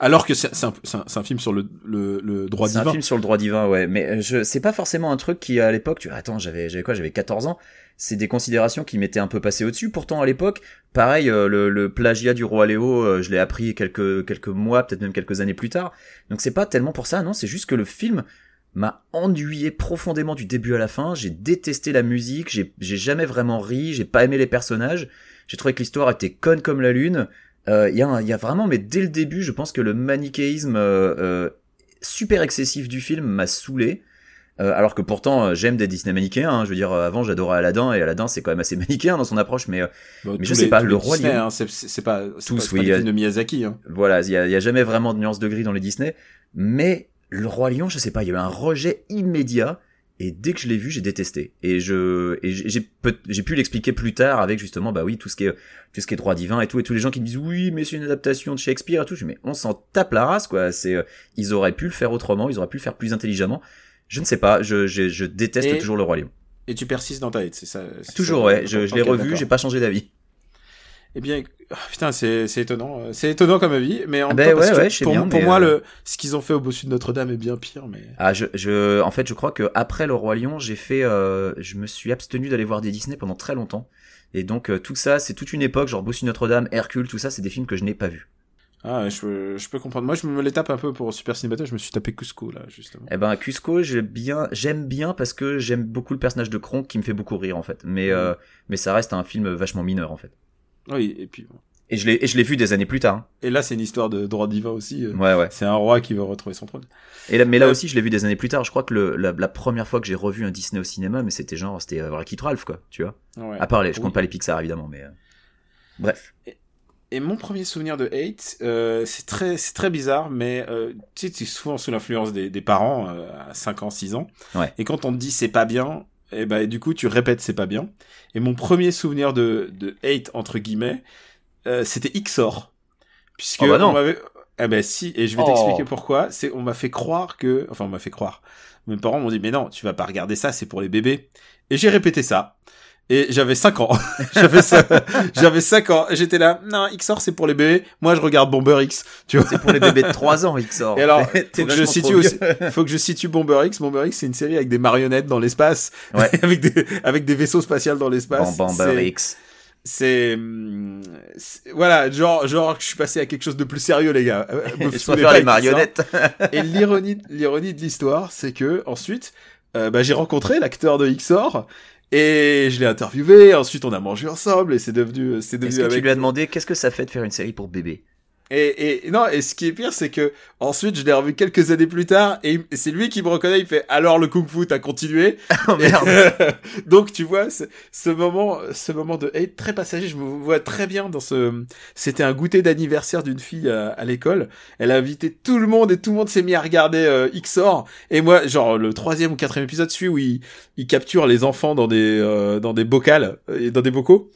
Alors que c'est un, film sur le, le, le droit C'est un divin. film sur le droit divin, ouais. Mais euh, je, c'est pas forcément un truc qui, à l'époque, tu attends, j'avais, j'avais quoi, j'avais 14 ans. C'est des considérations qui m'étaient un peu passées au-dessus. Pourtant, à l'époque, pareil, euh, le, le plagiat du roi Léo, euh, je l'ai appris quelques, quelques mois, peut-être même quelques années plus tard. Donc c'est pas tellement pour ça, non, c'est juste que le film m'a ennuyé profondément du début à la fin. J'ai détesté la musique, j'ai, jamais vraiment ri, j'ai pas aimé les personnages. J'ai trouvé que l'histoire était conne comme la lune. Euh, Il y, a y a vraiment, mais dès le début, je pense que le manichéisme euh, euh, super excessif du film m'a saoulé. Euh, alors que pourtant euh, j'aime des Disney manichéens. hein. Je veux dire, euh, avant j'adorais Aladdin et Aladdin c'est quand même assez manichéen dans son approche, mais euh, Bah, mais je sais pas, le Roi Disney, Lion. hein, c'est pas, Tous, pas, pas oui, films de Miyazaki. Hein. voilà, il y y a jamais vraiment de nuance de gris dans les Disney. Mais le roi lion, je sais pas, il y a eu un rejet immédiat. Et dès que je l'ai vu, j'ai détesté. Et je, et j'ai, pu l'expliquer plus tard avec justement, bah oui, tout ce qui est, tout ce qui est droit divin et tout, et tous les gens qui me disent oui, mais c'est une adaptation de Shakespeare et tout. Je dis, mais on s'en tape la race, quoi. C'est, euh, ils auraient pu le faire autrement, ils auraient pu le faire plus intelligemment. Je ne sais pas, je, je, je déteste Et- toujours le roi lion. Et tu persistes dans ta hate, c'est ça Toujours, ça, ouais. Je, je l'ai revu, j'ai pas changé d'avis. Eh bien, ah, putain, c'est étonnant, euh, c'est étonnant comme avis, mais en Ah ben temps, ouais, ouais, pour, bien, pour mais, moi, euh, le ce qu'ils ont fait au bossu de Notre-Dame est bien pire, mais Ah, je, je, en fait, je crois que après le roi lion, j'ai fait, euh, je me suis abstenu d'aller voir des Disney pendant très longtemps. Et donc euh, tout ça, c'est toute une époque, genre Bossu Notre-Dame, Hercule, tout ça, c'est des films que je n'ai pas vus. Ah, je peux je peux comprendre. Moi, je me les tape un peu pour Super Cinéma, je me suis tapé Cusco là, justement. Eh ben Cusco, j'aime bien, j'aime bien parce que j'aime beaucoup le personnage de Kronk qui me fait beaucoup rire en fait. Mais euh, mais ça reste un film vachement mineur en fait. Oui, et puis. Et je l'ai et je l'ai vu des années plus tard. hein. et là, c'est une histoire de droit divin aussi. euh, Ouais ouais. C'est un roi qui veut retrouver son trône. Et là, mais là Euh, aussi, je l'ai vu des années plus tard. Je crois que le, la, la première fois que j'ai revu un Disney au cinéma, mais c'était genre, c'était euh, Wreck-It Ralph quoi, tu vois. Ouais. À part les, je Oui. compte pas les Pixar évidemment, mais euh, bref. Et mon premier souvenir de Hate, euh, c'est très, c'est très bizarre, mais euh, tu sais, tu es souvent sous l'influence des, des parents euh, à 5 ans, 6 ans. Ouais. Et quand on te dit c'est pas bien, et ben du coup tu répètes c'est pas bien. Et mon premier souvenir de, de Hate entre guillemets, c'était XOR, puisque Oh bah non. on m'avait, eh ben si, et je vais Oh. t'expliquer pourquoi. C'est, on m'a fait croire que, enfin on m'a fait croire. Mes parents m'ont dit mais non, tu vas pas regarder ça, c'est pour les bébés. Et j'ai répété ça. Et j'avais 5 ans. j'avais j'avais 5 ans. J'étais là, non, XOR c'est pour les bébés. Moi je regarde Bomber X, tu vois. C'est pour les bébés de 3 ans, XOR. Et alors, faut que je situe aussi, faut que je situe Bomber X. Bomber X, c'est une série avec des marionnettes dans l'espace, Ouais. avec des avec des vaisseaux spatials dans l'espace. Bon, bah, X. C'est voilà, genre genre je suis passé à quelque chose de plus sérieux les gars. Euh, me Je préfère pas les marionnettes. Et l'ironie l'ironie de l'histoire, c'est que ensuite euh, bah, j'ai rencontré l'acteur de XOR et je l'ai interviewé, ensuite on a mangé ensemble et c'est devenu c'est devenu Est-ce que tu lui as demandé qu'est-ce que ça fait de faire une série pour bébés Et, et non, et ce qui est pire, c'est que ensuite je l'ai revu quelques années plus tard et, c'est lui qui me reconnaît. Il fait alors le kung fu t'as continué? Oh merde. Donc tu vois, ce, moment, ce moment de hate très passager, je me vois très bien dans ce. C'était un goûter d'anniversaire d'une fille à, à l'école. Elle a invité tout le monde et tout le monde s'est mis à regarder euh, XOR. Et moi, genre le troisième ou quatrième épisode, celui où il, il capture les enfants dans des euh, dans des bocales euh, et dans des bocaux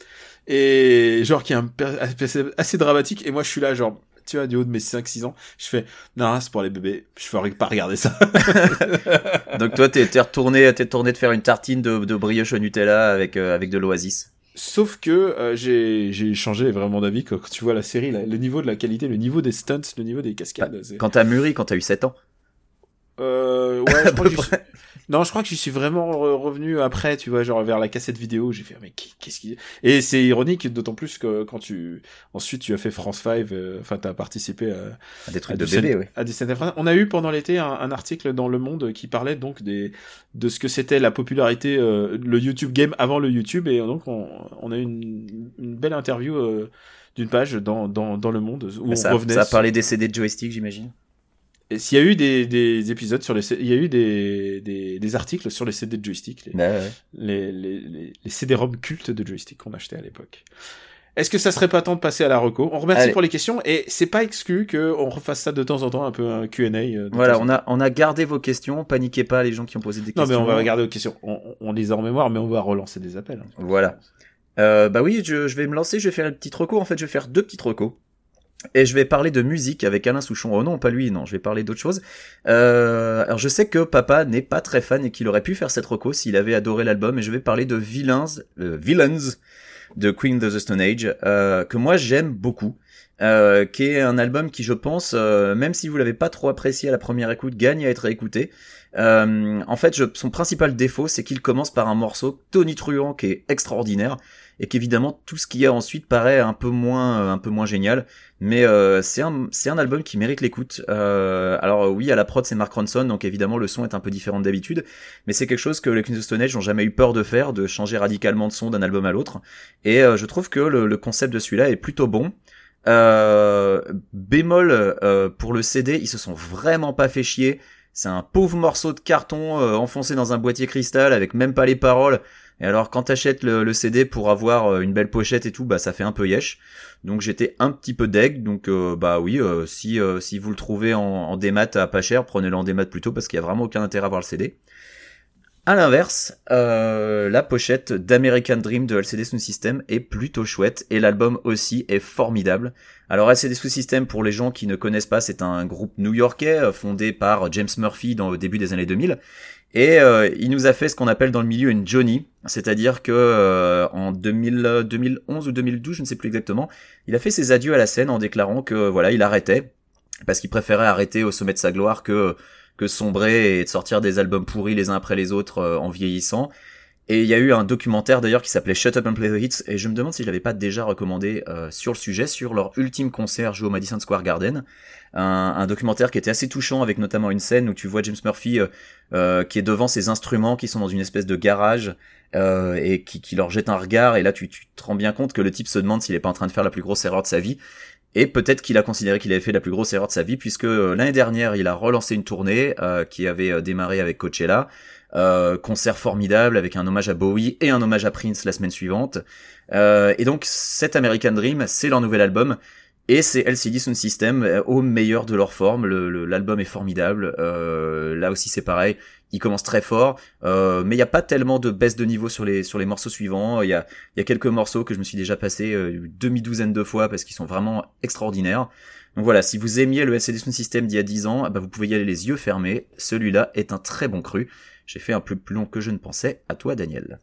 et genre qui est un assez, assez dramatique et moi je suis là genre tu vois du haut de mes 5 6 ans je fais non c'est pour les bébés je ferais pas regarder ça Donc toi, t'es t'es retourné, t'es retourné de faire une tartine de, de brioche au Nutella avec euh, avec de l'oasis. sauf que euh, j'ai j'ai changé vraiment d'avis quand tu vois la série là, le niveau de la qualité le niveau des stunts le niveau des cascades c'est- Quand t'as mûri, quand t'as eu 7 ans. euh, ouais je crois que non je crois que j'y suis vraiment re- revenu après tu vois genre vers la cassette vidéo j'ai fait mais qu'est-ce qui et c'est ironique d'autant plus que quand tu ensuite tu as fait France 5 euh, enfin t'as participé à Des trucs à de bébé, oui. à des On a eu pendant l'été un, un article dans Le Monde qui parlait donc des de ce que c'était la popularité euh, le YouTube game avant le YouTube et donc on, on a eu une, une belle interview euh, d'une page dans, dans, dans Le Monde où on ça, revenait. ça a sur- des CD de joystick, j'imagine. S'il y a eu des, des épisodes sur les il y a eu des, des, des articles sur les CD de joystick les, Ouais, ouais. les, les, les, les CD-ROM cultes de joystick qu'on achetait à l'époque. Est-ce que ça serait pas temps de passer à la reco? On remercie Allez. pour les questions et c'est pas exclu que on refasse ça de temps en temps un peu un Q&A. euh, Voilà, on a on a gardé vos questions. Paniquez pas, les gens qui ont posé des Non, mais questions. on va regarder aux questions. On, on- on les a en mémoire, mais on va relancer des appels. hein. Voilà. Euh, bah oui, je, je vais me lancer, je vais faire une petite reco. En fait, je vais faire deux petites recos. Et je vais parler de musique avec Alain Souchon. Oh non, pas lui, non, je vais parler d'autre chose. Euh, alors je sais que papa n'est pas très fan et qu'il aurait pu faire cette reco s'il avait adoré l'album. Et je vais parler de Villains, euh, Villains de Queen of the Stone Age, euh, que moi j'aime beaucoup. Euh, qui est un album qui, je pense, euh, même si vous l'avez pas trop apprécié à la première écoute, gagne à être écouté. Euh, en fait, son principal défaut, c'est qu'il commence par un morceau tonitruant qui est extraordinaire et qu'évidemment tout ce qu'il y a ensuite paraît un peu moins, un peu moins génial. Mais c'est un, un album qui mérite l'écoute. Alors oui, à la prod c'est Mark Ronson, donc évidemment le son est un peu différent d'habitude, mais c'est quelque chose que les Queens of Stone Age n'ont jamais eu peur de faire, de changer radicalement de son d'un album à l'autre. Et je trouve que le concept de celui-là est plutôt bon. Euh, bémol euh, pour le CD, ils se sont vraiment pas fait chier. C'est un pauvre morceau de carton euh, enfoncé dans un boîtier cristal avec même pas les paroles. Et alors quand t'achètes le, le CD pour avoir une belle pochette et tout, bah ça fait un peu yesh. Donc j'étais un petit peu deg. Donc bah oui, si si vous le trouvez en, en démat à pas cher, prenez-le en démat plutôt parce qu'il y a vraiment aucun intérêt à avoir le CD. À l'inverse, euh, la pochette d'American Dream de LCD Sound System est plutôt chouette et l'album aussi est formidable. Alors LCD Sound System, pour les gens qui ne connaissent pas, c'est un groupe new-yorkais euh, fondé par James Murphy dans le début des années 2000 Et euh, il nous a fait ce qu'on appelle dans le milieu une Johnny, c'est-à-dire que euh, en 2000, 2011 ou 2012, je ne sais plus exactement, il a fait ses adieux à la scène en déclarant que voilà, il arrêtait parce qu'il préférait arrêter au sommet de sa gloire que que sombrer et de sortir des albums pourris les uns après les autres euh, en vieillissant. Et il y a eu un documentaire d'ailleurs qui s'appelait Shut Up and Play the Hits, et je me demande si je l'avais pas déjà recommandé euh, sur le sujet, sur leur ultime concert joué au Madison Square Garden. Un, documentaire qui était assez touchant avec notamment une scène où tu vois James Murphy euh, qui est devant ses instruments qui sont dans une espèce de garage et qui, qui, leur jette un regard et là tu, tu te rends bien compte que le type se demande s'il est pas en train de faire la plus grosse erreur de sa vie et peut-être qu'il a considéré qu'il avait fait la plus grosse erreur de sa vie puisque l'année dernière il a relancé une tournée qui avait démarré avec Coachella euh, concert formidable avec un hommage à Bowie et un hommage à Prince la semaine suivante. Euh, et donc cet American Dream, c'est leur nouvel album. Et c'est LCD Sound System euh, au meilleur de leur forme. L'album est formidable. Euh, là aussi c'est pareil. Il commence très fort, euh, mais il n'y a pas tellement de baisse de niveau sur les sur les morceaux suivants. Il y a y a quelques morceaux que je me suis déjà passé euh, demi douzaine de fois parce qu'ils sont vraiment extraordinaires. Donc voilà, si vous aimiez le LCD Sound System d'il y a 10 ans, bah vous pouvez y aller les yeux fermés. Celui-là est un très bon cru. J'ai fait un peu plus long que je ne pensais. À toi, Daniel.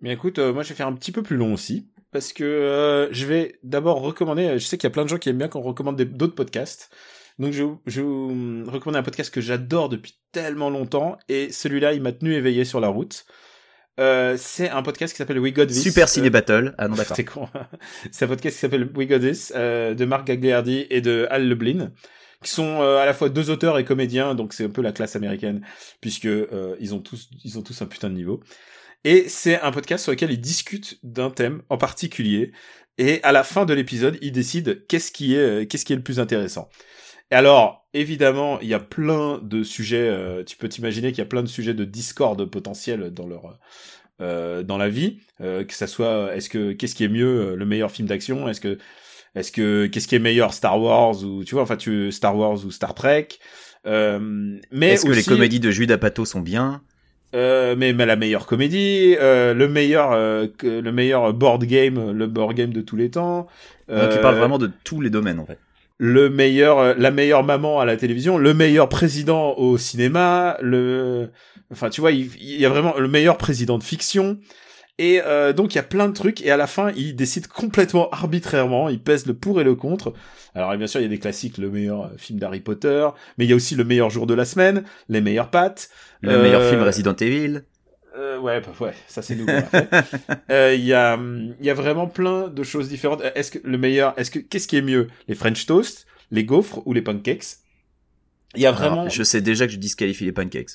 Mais écoute, moi je vais faire un petit peu plus long aussi, parce que euh, je vais d'abord recommander, je sais qu'il y a plein de gens qui aiment bien qu'on recommande d'autres podcasts, donc je, je vous recommander un podcast que j'adore depuis tellement longtemps, et celui-là il m'a tenu éveillé sur la route. Euh, c'est un podcast qui s'appelle We Got This. Super Ciné Battle. Ah non, d'accord. C'est con. c'est un podcast qui s'appelle We Got This, euh, de Marc Gagliardi et de Al Leblin qui sont euh, à la fois deux auteurs et comédiens, donc c'est un peu la classe américaine, puisque euh, ils ont tous ils ont tous un putain de niveau. Et c'est un podcast sur lequel ils discutent d'un thème en particulier, et à la fin de l'épisode, ils décident qu'est-ce qui est euh, qu'est-ce qui est le plus intéressant. Et alors, évidemment, il y a plein de sujets. Euh, tu peux t'imaginer qu'il y a plein de sujets de discorde potentiels dans leur euh, dans la vie, euh, que ça soit est-ce que qu'est-ce qui est mieux, le meilleur film d'action, est-ce que est-ce que qu'est-ce qui est meilleur Star Wars ou tu vois enfin tu Star Wars ou Star Trek? Euh, mais est-ce que les comédies de Jude Apatow sont bien? Euh, mais, mais la meilleure comédie, euh, le meilleur, euh, le meilleur board game, le board game de tous les temps. Donc tu parles vraiment de tous les domaines en fait. Le meilleur, la meilleure maman à la télévision, le meilleur président au cinéma, le, enfin tu vois, il, il y a vraiment le meilleur président de fiction. Et euh, donc il y a plein de trucs et à la fin il décide complètement arbitrairement, il pèse le pour et le contre. Alors bien sûr il y a des classiques, le meilleur film d'Harry Potter, mais il y a aussi le meilleur jour de la semaine, les meilleures pattes, le euh, meilleur film Resident Evil. Euh, ouais, bah, ouais, ça c'est nouveau. Euh, il y a, il y a vraiment plein de choses différentes. Est-ce que le meilleur, est-ce que qu'est-ce qui est mieux, les French toast, les gaufres ou les pancakes? Il y a vraiment. Alors, je sais déjà que je disqualifie les pancakes.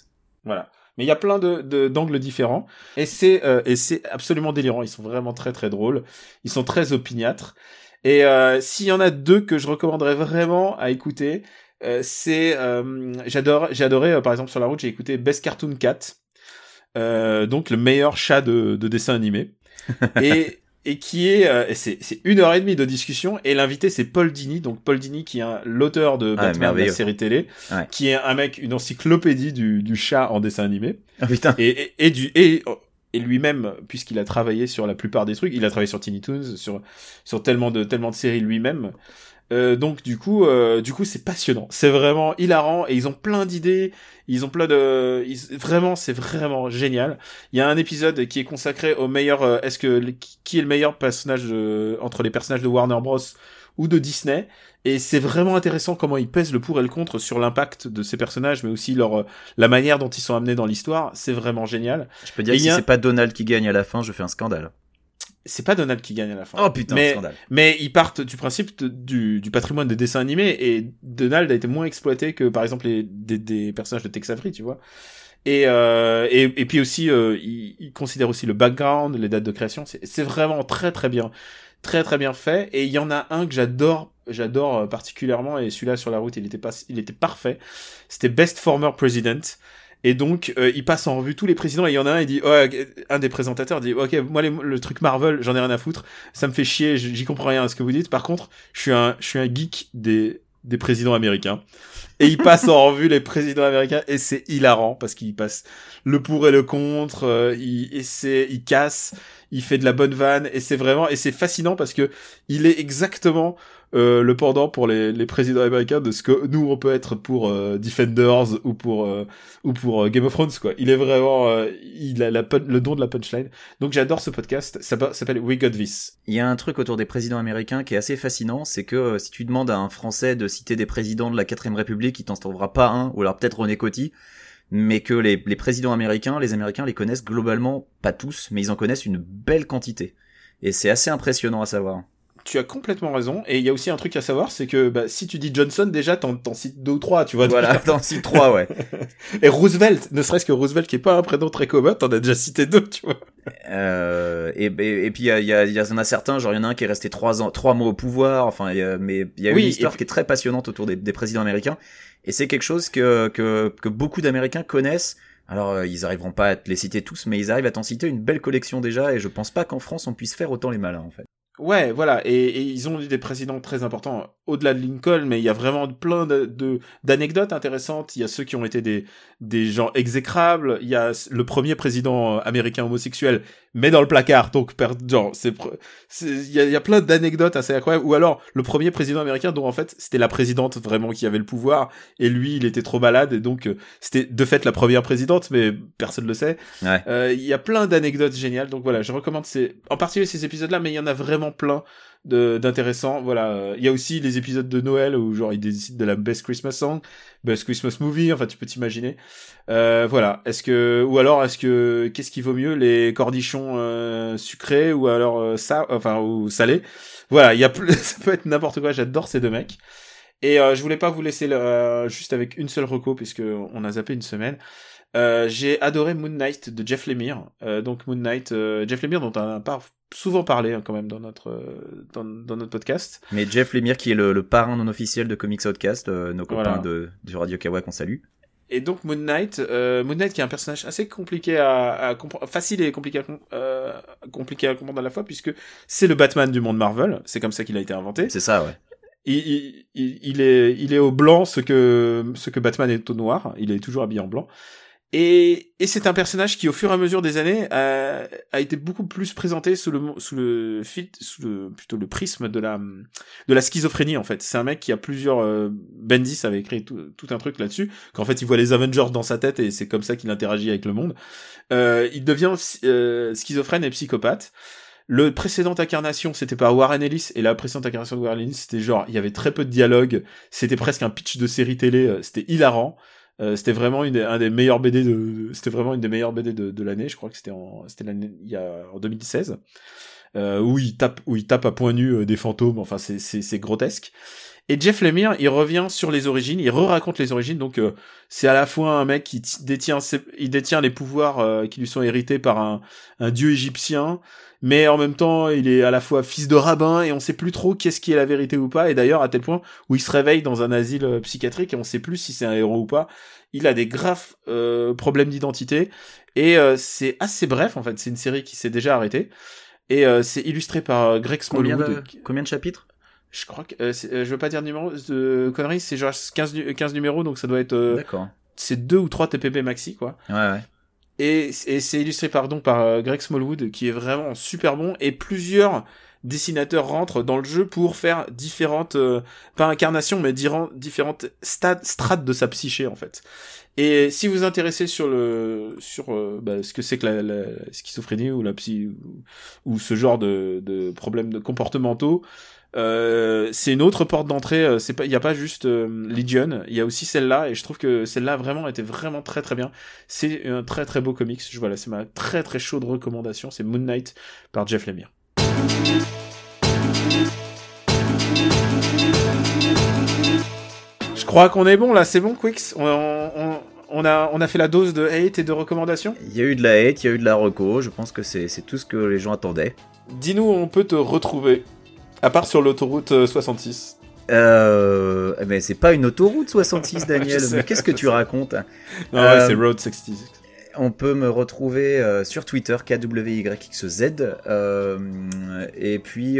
Voilà. Mais il y a plein de d'angles différents et c'est euh, et c'est absolument délirant. Ils sont vraiment très très drôles. Ils sont très opiniâtres. Et euh, s'il y en a deux que je recommanderais vraiment à écouter, euh, c'est euh, j'adore j'ai adoré par exemple sur la route j'ai écouté Best Cartoon Cat, donc le meilleur chat de, de dessin animé. et et qui est euh, c'est c'est une heure et demie de discussion et l'invité c'est Paul Dini donc Paul Dini qui est l'auteur de ah, Batman la série télé ouais. qui est un mec une encyclopédie du du chat en dessin animé oh, putain. Et, et, et du et et lui-même puisqu'il a travaillé sur la plupart des trucs il a travaillé sur Tiny Toons sur sur tellement de tellement de séries lui-même euh, donc du coup, euh, du coup, c'est passionnant. C'est vraiment hilarant et ils ont plein d'idées. Ils ont plein de, vraiment, c'est vraiment génial. Il y a un épisode qui est consacré au meilleur. Euh, Est-ce que qui est le meilleur personnage de... entre les personnages de Warner Bros ou de Disney et c'est vraiment intéressant comment ils pèsent le pour et le contre sur l'impact de ces personnages mais aussi leur euh, la manière dont ils sont amenés dans l'histoire c'est vraiment génial je peux dire que si a... c'est pas Donald qui gagne à la fin je fais un scandale c'est pas Donald qui gagne à la fin. Oh putain, mais, scandale. Mais ils partent du principe de, du, du patrimoine des dessins animés et Donald a été moins exploité que par exemple les, des, des personnages de Tex Avery, tu vois. Et, euh, et, et puis aussi, euh, il, il, considère aussi le background, les dates de création. C'est vraiment très très bien, très très bien fait. Et il y en a un que j'adore, j'adore particulièrement. Et celui-là sur la route, il était pas, il était parfait. C'était Best Former President. Et donc, euh, il passe en revue tous les présidents. Et il y en a un, il dit, oh, un des présentateurs dit, ok, moi le truc Marvel, j'en ai rien à foutre. Ça me fait chier, j'y comprends rien à ce que vous dites. Par contre, je suis un, je suis un geek des des présidents américains. Et il passe en revue les présidents américains et c'est hilarant parce qu'il passe le pour et le contre, euh, il essaie, il casse, il fait de la bonne vanne et c'est vraiment et c'est fascinant parce que il est exactement euh, le pendant pour les, les présidents américains de ce que nous on peut être pour euh, Defenders ou pour euh, ou pour Game of Thrones quoi. Il est vraiment il a la, le don de la punchline. Donc j'adore ce podcast. Ça s'appelle We Got This. Il y a un truc autour des présidents américains qui est assez fascinant, c'est que si tu demandes à un Français de citer des présidents de la 4 République, il t'en trouvera pas un ou alors peut-être René Coty mais que les, les, présidents américains, les Américains les connaissent globalement, pas tous, mais ils en connaissent une belle quantité. Et c'est assez impressionnant à savoir tu as complètement raison. Et il y a aussi un truc à savoir, c'est que bah, si tu dis Johnson, déjà, t'en, t'en cites deux ou trois, tu vois. Voilà, t'en cites trois, ouais. et Roosevelt, ne serait-ce que Roosevelt, qui est pas un prénom très commun, t'en as déjà cité deux, tu vois. Euh, et, et, puis il y, a, y, y en a certains, genre il y en a un qui est resté trois ans, trois mois au pouvoir. Enfin, y a, mais il y a une histoire qui est très passionnante autour des, des présidents américains. Et c'est quelque chose que, que, que beaucoup d'Américains connaissent. Alors, euh, ils arriveront pas à te les citer tous, mais ils arrivent à t'en citer une belle collection déjà, et je pense pas qu'en France on puisse faire autant les malins, en fait. Ouais, voilà, et, ils ont eu des présidents très importants au-delà de Lincoln, mais il y a vraiment plein de d'anecdotes intéressantes. Il y a ceux qui ont été des des gens exécrables. Il y a le premier président américain homosexuel, mais dans le placard, donc genre c'est il y a, y a plein d'anecdotes assez incroyables. Ou alors le premier président américain dont en fait c'était la présidente vraiment qui avait le pouvoir et lui il était trop malade et donc euh, c'était de fait la première présidente, mais personne le sait. Euh, il y a plein d'anecdotes géniales, donc voilà, je recommande ces en particulier ces épisodes-là, mais il y en a vraiment plein d'intéressants. Voilà, il y a aussi les épisodes de Noël où genre ils décident de la best Christmas song, best Christmas movie. Enfin, tu peux t'imaginer. Euh, voilà. Est-ce que ou alors est-ce que qu'est-ce qui vaut mieux les cordichons euh, sucrés ou alors euh, ça, enfin ou salés? Voilà, il y a ça peut être n'importe quoi. J'adore ces deux mecs. Et je voulais pas vous laisser juste avec une seule reco puisque on a zappé une semaine. Euh, j'ai adoré Moon Knight de Jeff Lemire. Euh, donc Moon Knight, euh, Jeff Lemire dont on a pas souvent parlé hein, quand même dans notre dans, notre podcast. Mais Jeff Lemire qui est le, parrain non officiel de Comics Outcast, nos copains de du Radio Kawa qu'on salue. Et donc Moon Knight, Moon Knight qui est un personnage assez compliqué à, comprendre, facile et compliqué à, compliqué à comprendre à la fois puisque c'est le Batman du monde Marvel, c'est comme ça qu'il a été inventé. C'est ça, ouais. Il, il, il, est, il est au blanc ce que, ce que Batman est au noir. Il est toujours habillé en blanc. Et, et c'est un personnage qui, au fur et à mesure des années, a, a été beaucoup plus présenté sous le sous le sous le plutôt le prisme de la de la schizophrénie en fait. C'est un mec qui a plusieurs euh, Bendis avait écrit tout, tout un truc là-dessus qu'en fait il voit les Avengers dans sa tête et c'est comme ça qu'il interagit avec le monde. Euh, il devient euh, schizophrène et psychopathe. Le précédent incarnation, c'était par Warren Ellis, et la précédente incarnation de Warren Ellis, c'était genre, il y avait très peu de dialogue, c'était presque un pitch de série télé, euh, c'était hilarant. Euh, c'était vraiment une, un des meilleurs BD de, c'était vraiment une des meilleures BD de, de l'année. Je crois que c'était en, c'était l'année, il y a, en 2016. Euh, où il tape, où il tape à point nu euh, des fantômes. Enfin, c'est, c'est, grotesque. Et Jeff Lemire, il revient sur les origines, il re-raconte les origines. Donc, euh, c'est à la fois un mec qui détient, il détient les pouvoirs qui lui sont hérités par un, un dieu égyptien, mais en même temps, il est à la fois fils de rabbin et on sait plus trop qu'est-ce qui est la vérité ou pas. Et d'ailleurs, à tel point où il se réveille dans un asile euh, psychiatrique et on sait plus si c'est un héros ou pas. Il a des graves euh, problèmes d'identité et euh, c'est assez bref en fait. C'est une série qui s'est déjà arrêtée et c'est illustré par Greg Smallwood. Combien de, combien de chapitres? Je crois que je veux pas dire numéro de conneries, c'est genre 15, 15 numéros donc ça doit être D'accord. C'est deux ou trois TPP maxi quoi. Ouais ouais. Et, c'est illustré pardon par euh, Greg Smallwood qui est vraiment super bon et plusieurs dessinateurs rentrent dans le jeu pour faire différentes euh, pas incarnations mais différentes stades strates de sa psyché en fait. Et si vous vous intéressez sur le sur euh, bah, ce que c'est que la, la, schizophrénie ou la psy ou, ce genre de, de problèmes de comportementaux, euh, c'est une autre porte d'entrée. Euh, c'est pas, il y a pas juste euh, Legion, il y a aussi celle-là, et je trouve que celle-là vraiment était vraiment très très bien. C'est un très très beau comics. Je voilà, c'est ma très très chaude recommandation. C'est Moon Knight par Jeff Lemire. Je crois qu'on est bon là, c'est bon, Quix. On, on, on, a, on a fait la dose de hate et de recommandations? Il y a eu de la hate, il y a eu de la reco. Je pense que c'est tout ce que les gens attendaient. Dis-nous où on peut te retrouver. À part sur l'autoroute 66. Euh, euh, mais c'est pas une autoroute 66, Daniel. mais qu'est-ce que tu racontes Non, euh, c'est Road 66. On peut me retrouver euh, sur Twitter, KWYXZ. et puis,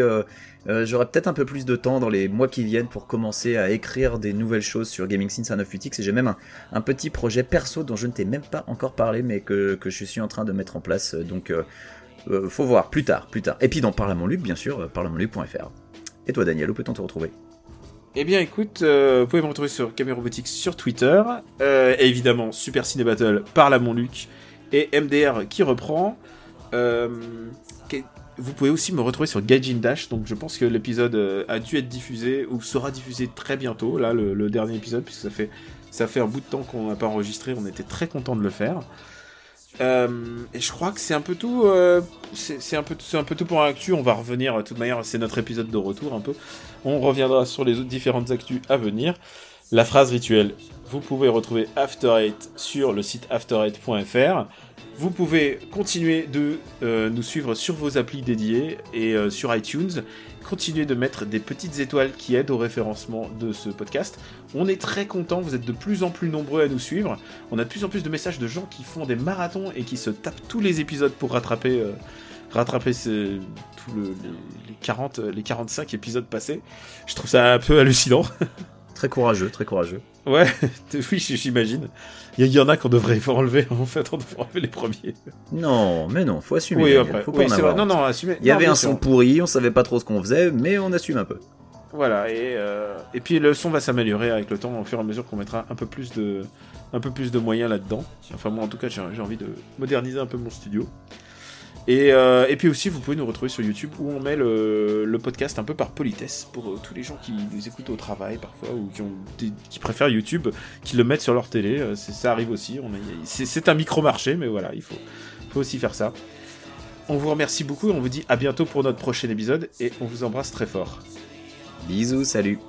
j'aurai peut-être un peu plus de temps dans les mois qui viennent pour commencer à écrire des nouvelles choses sur Gaming Scene 98X. Et j'ai même un, un, petit projet perso dont je ne t'ai même pas encore parlé, mais que, que, je suis en train de mettre en place. Donc, euh, faut voir, plus tard, plus tard. Et puis dans Parle Luc, bien sûr, euh, parleamonluc.fr. Et toi, Daniel, où peut-on te retrouver? Eh bien, écoute, euh, vous pouvez me retrouver sur Caméra Robotics sur Twitter. Évidemment, Super Ciné Battle par Luc. Et MDR qui reprend. Vous pouvez aussi me retrouver sur Gaijin Dash. Donc, je pense que l'épisode a dû être diffusé ou sera diffusé très bientôt. Là, le, le dernier épisode, puisque ça fait, ça fait un bout de temps qu'on n'a pas enregistré. On était très content de le faire. Euh, et je crois que c'est un peu tout. euh, c'est un peu, c'est un peu tout pour l'actu. On va revenir. De toute manière, c'est notre épisode de retour un peu. On reviendra sur les autres différentes actus à venir. La phrase rituelle. Vous pouvez retrouver After Eight sur le site after8.fr. Vous pouvez continuer de euh, nous suivre sur vos applis dédiées et euh, sur iTunes. Continuez de mettre des petites étoiles qui aident au référencement de ce podcast. On est très contents, vous êtes de plus en plus nombreux à nous suivre. On a de plus en plus de messages de gens qui font des marathons et qui se tapent tous les épisodes pour rattraper, euh, les, les 40, les 45 épisodes passés. Je trouve ça un peu hallucinant. Très courageux, très courageux. Ouais, oui, j'imagine. Il y, en a qu'on devrait enlever, en fait, on devrait enlever les premiers. Non, mais non, faut assumer. oui, Daniel, après, faut pas oui, en c'est avoir vrai. Non, non, assumez. Il y Non, avait un son pourri, on savait pas trop ce qu'on faisait, mais on assume un peu. Voilà, et, euh, et puis le son va s'améliorer avec le temps, au fur et à mesure qu'on mettra un peu plus de, un peu plus de moyens là-dedans. Enfin, moi, en tout cas, j'ai envie de moderniser un peu mon studio. Et, euh, et puis aussi, vous pouvez nous retrouver sur YouTube où on met le, le podcast un peu par politesse pour euh, tous les gens qui nous écoutent au travail parfois ou qui, ont des- qui préfèrent YouTube, qui le mettent sur leur télé. Euh, ça arrive aussi. C'est un micro-marché, mais voilà, il faut, faut aussi faire ça. On vous remercie beaucoup et on vous dit à bientôt pour notre prochain épisode et on vous embrasse très fort. Bisous, salut.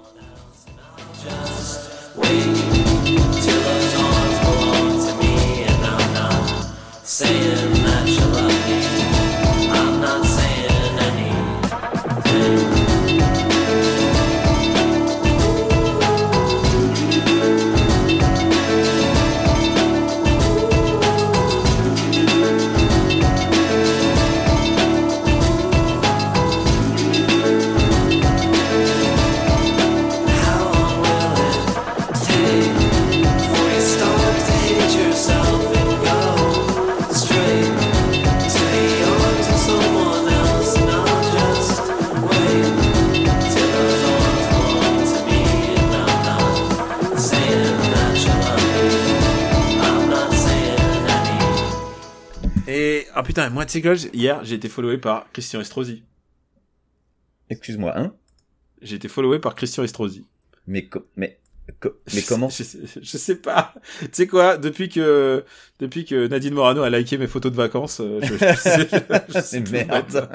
Ah putain, moi tu sais hier j'ai été followé par Christian Estrosi. Excuse-moi, hein? J'ai été followé par Christian Estrosi. Mais, mais, mais comment? je, sais- je sais pas. Tu sais quoi Depuis que depuis que Nadine Morano a liké mes photos de vacances, euh, je, je sais, je sais merde.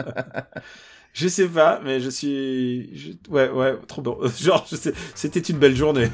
Je sais pas, mais je suis ouais ouais trop bon. Genre je sais, c'était une belle journée.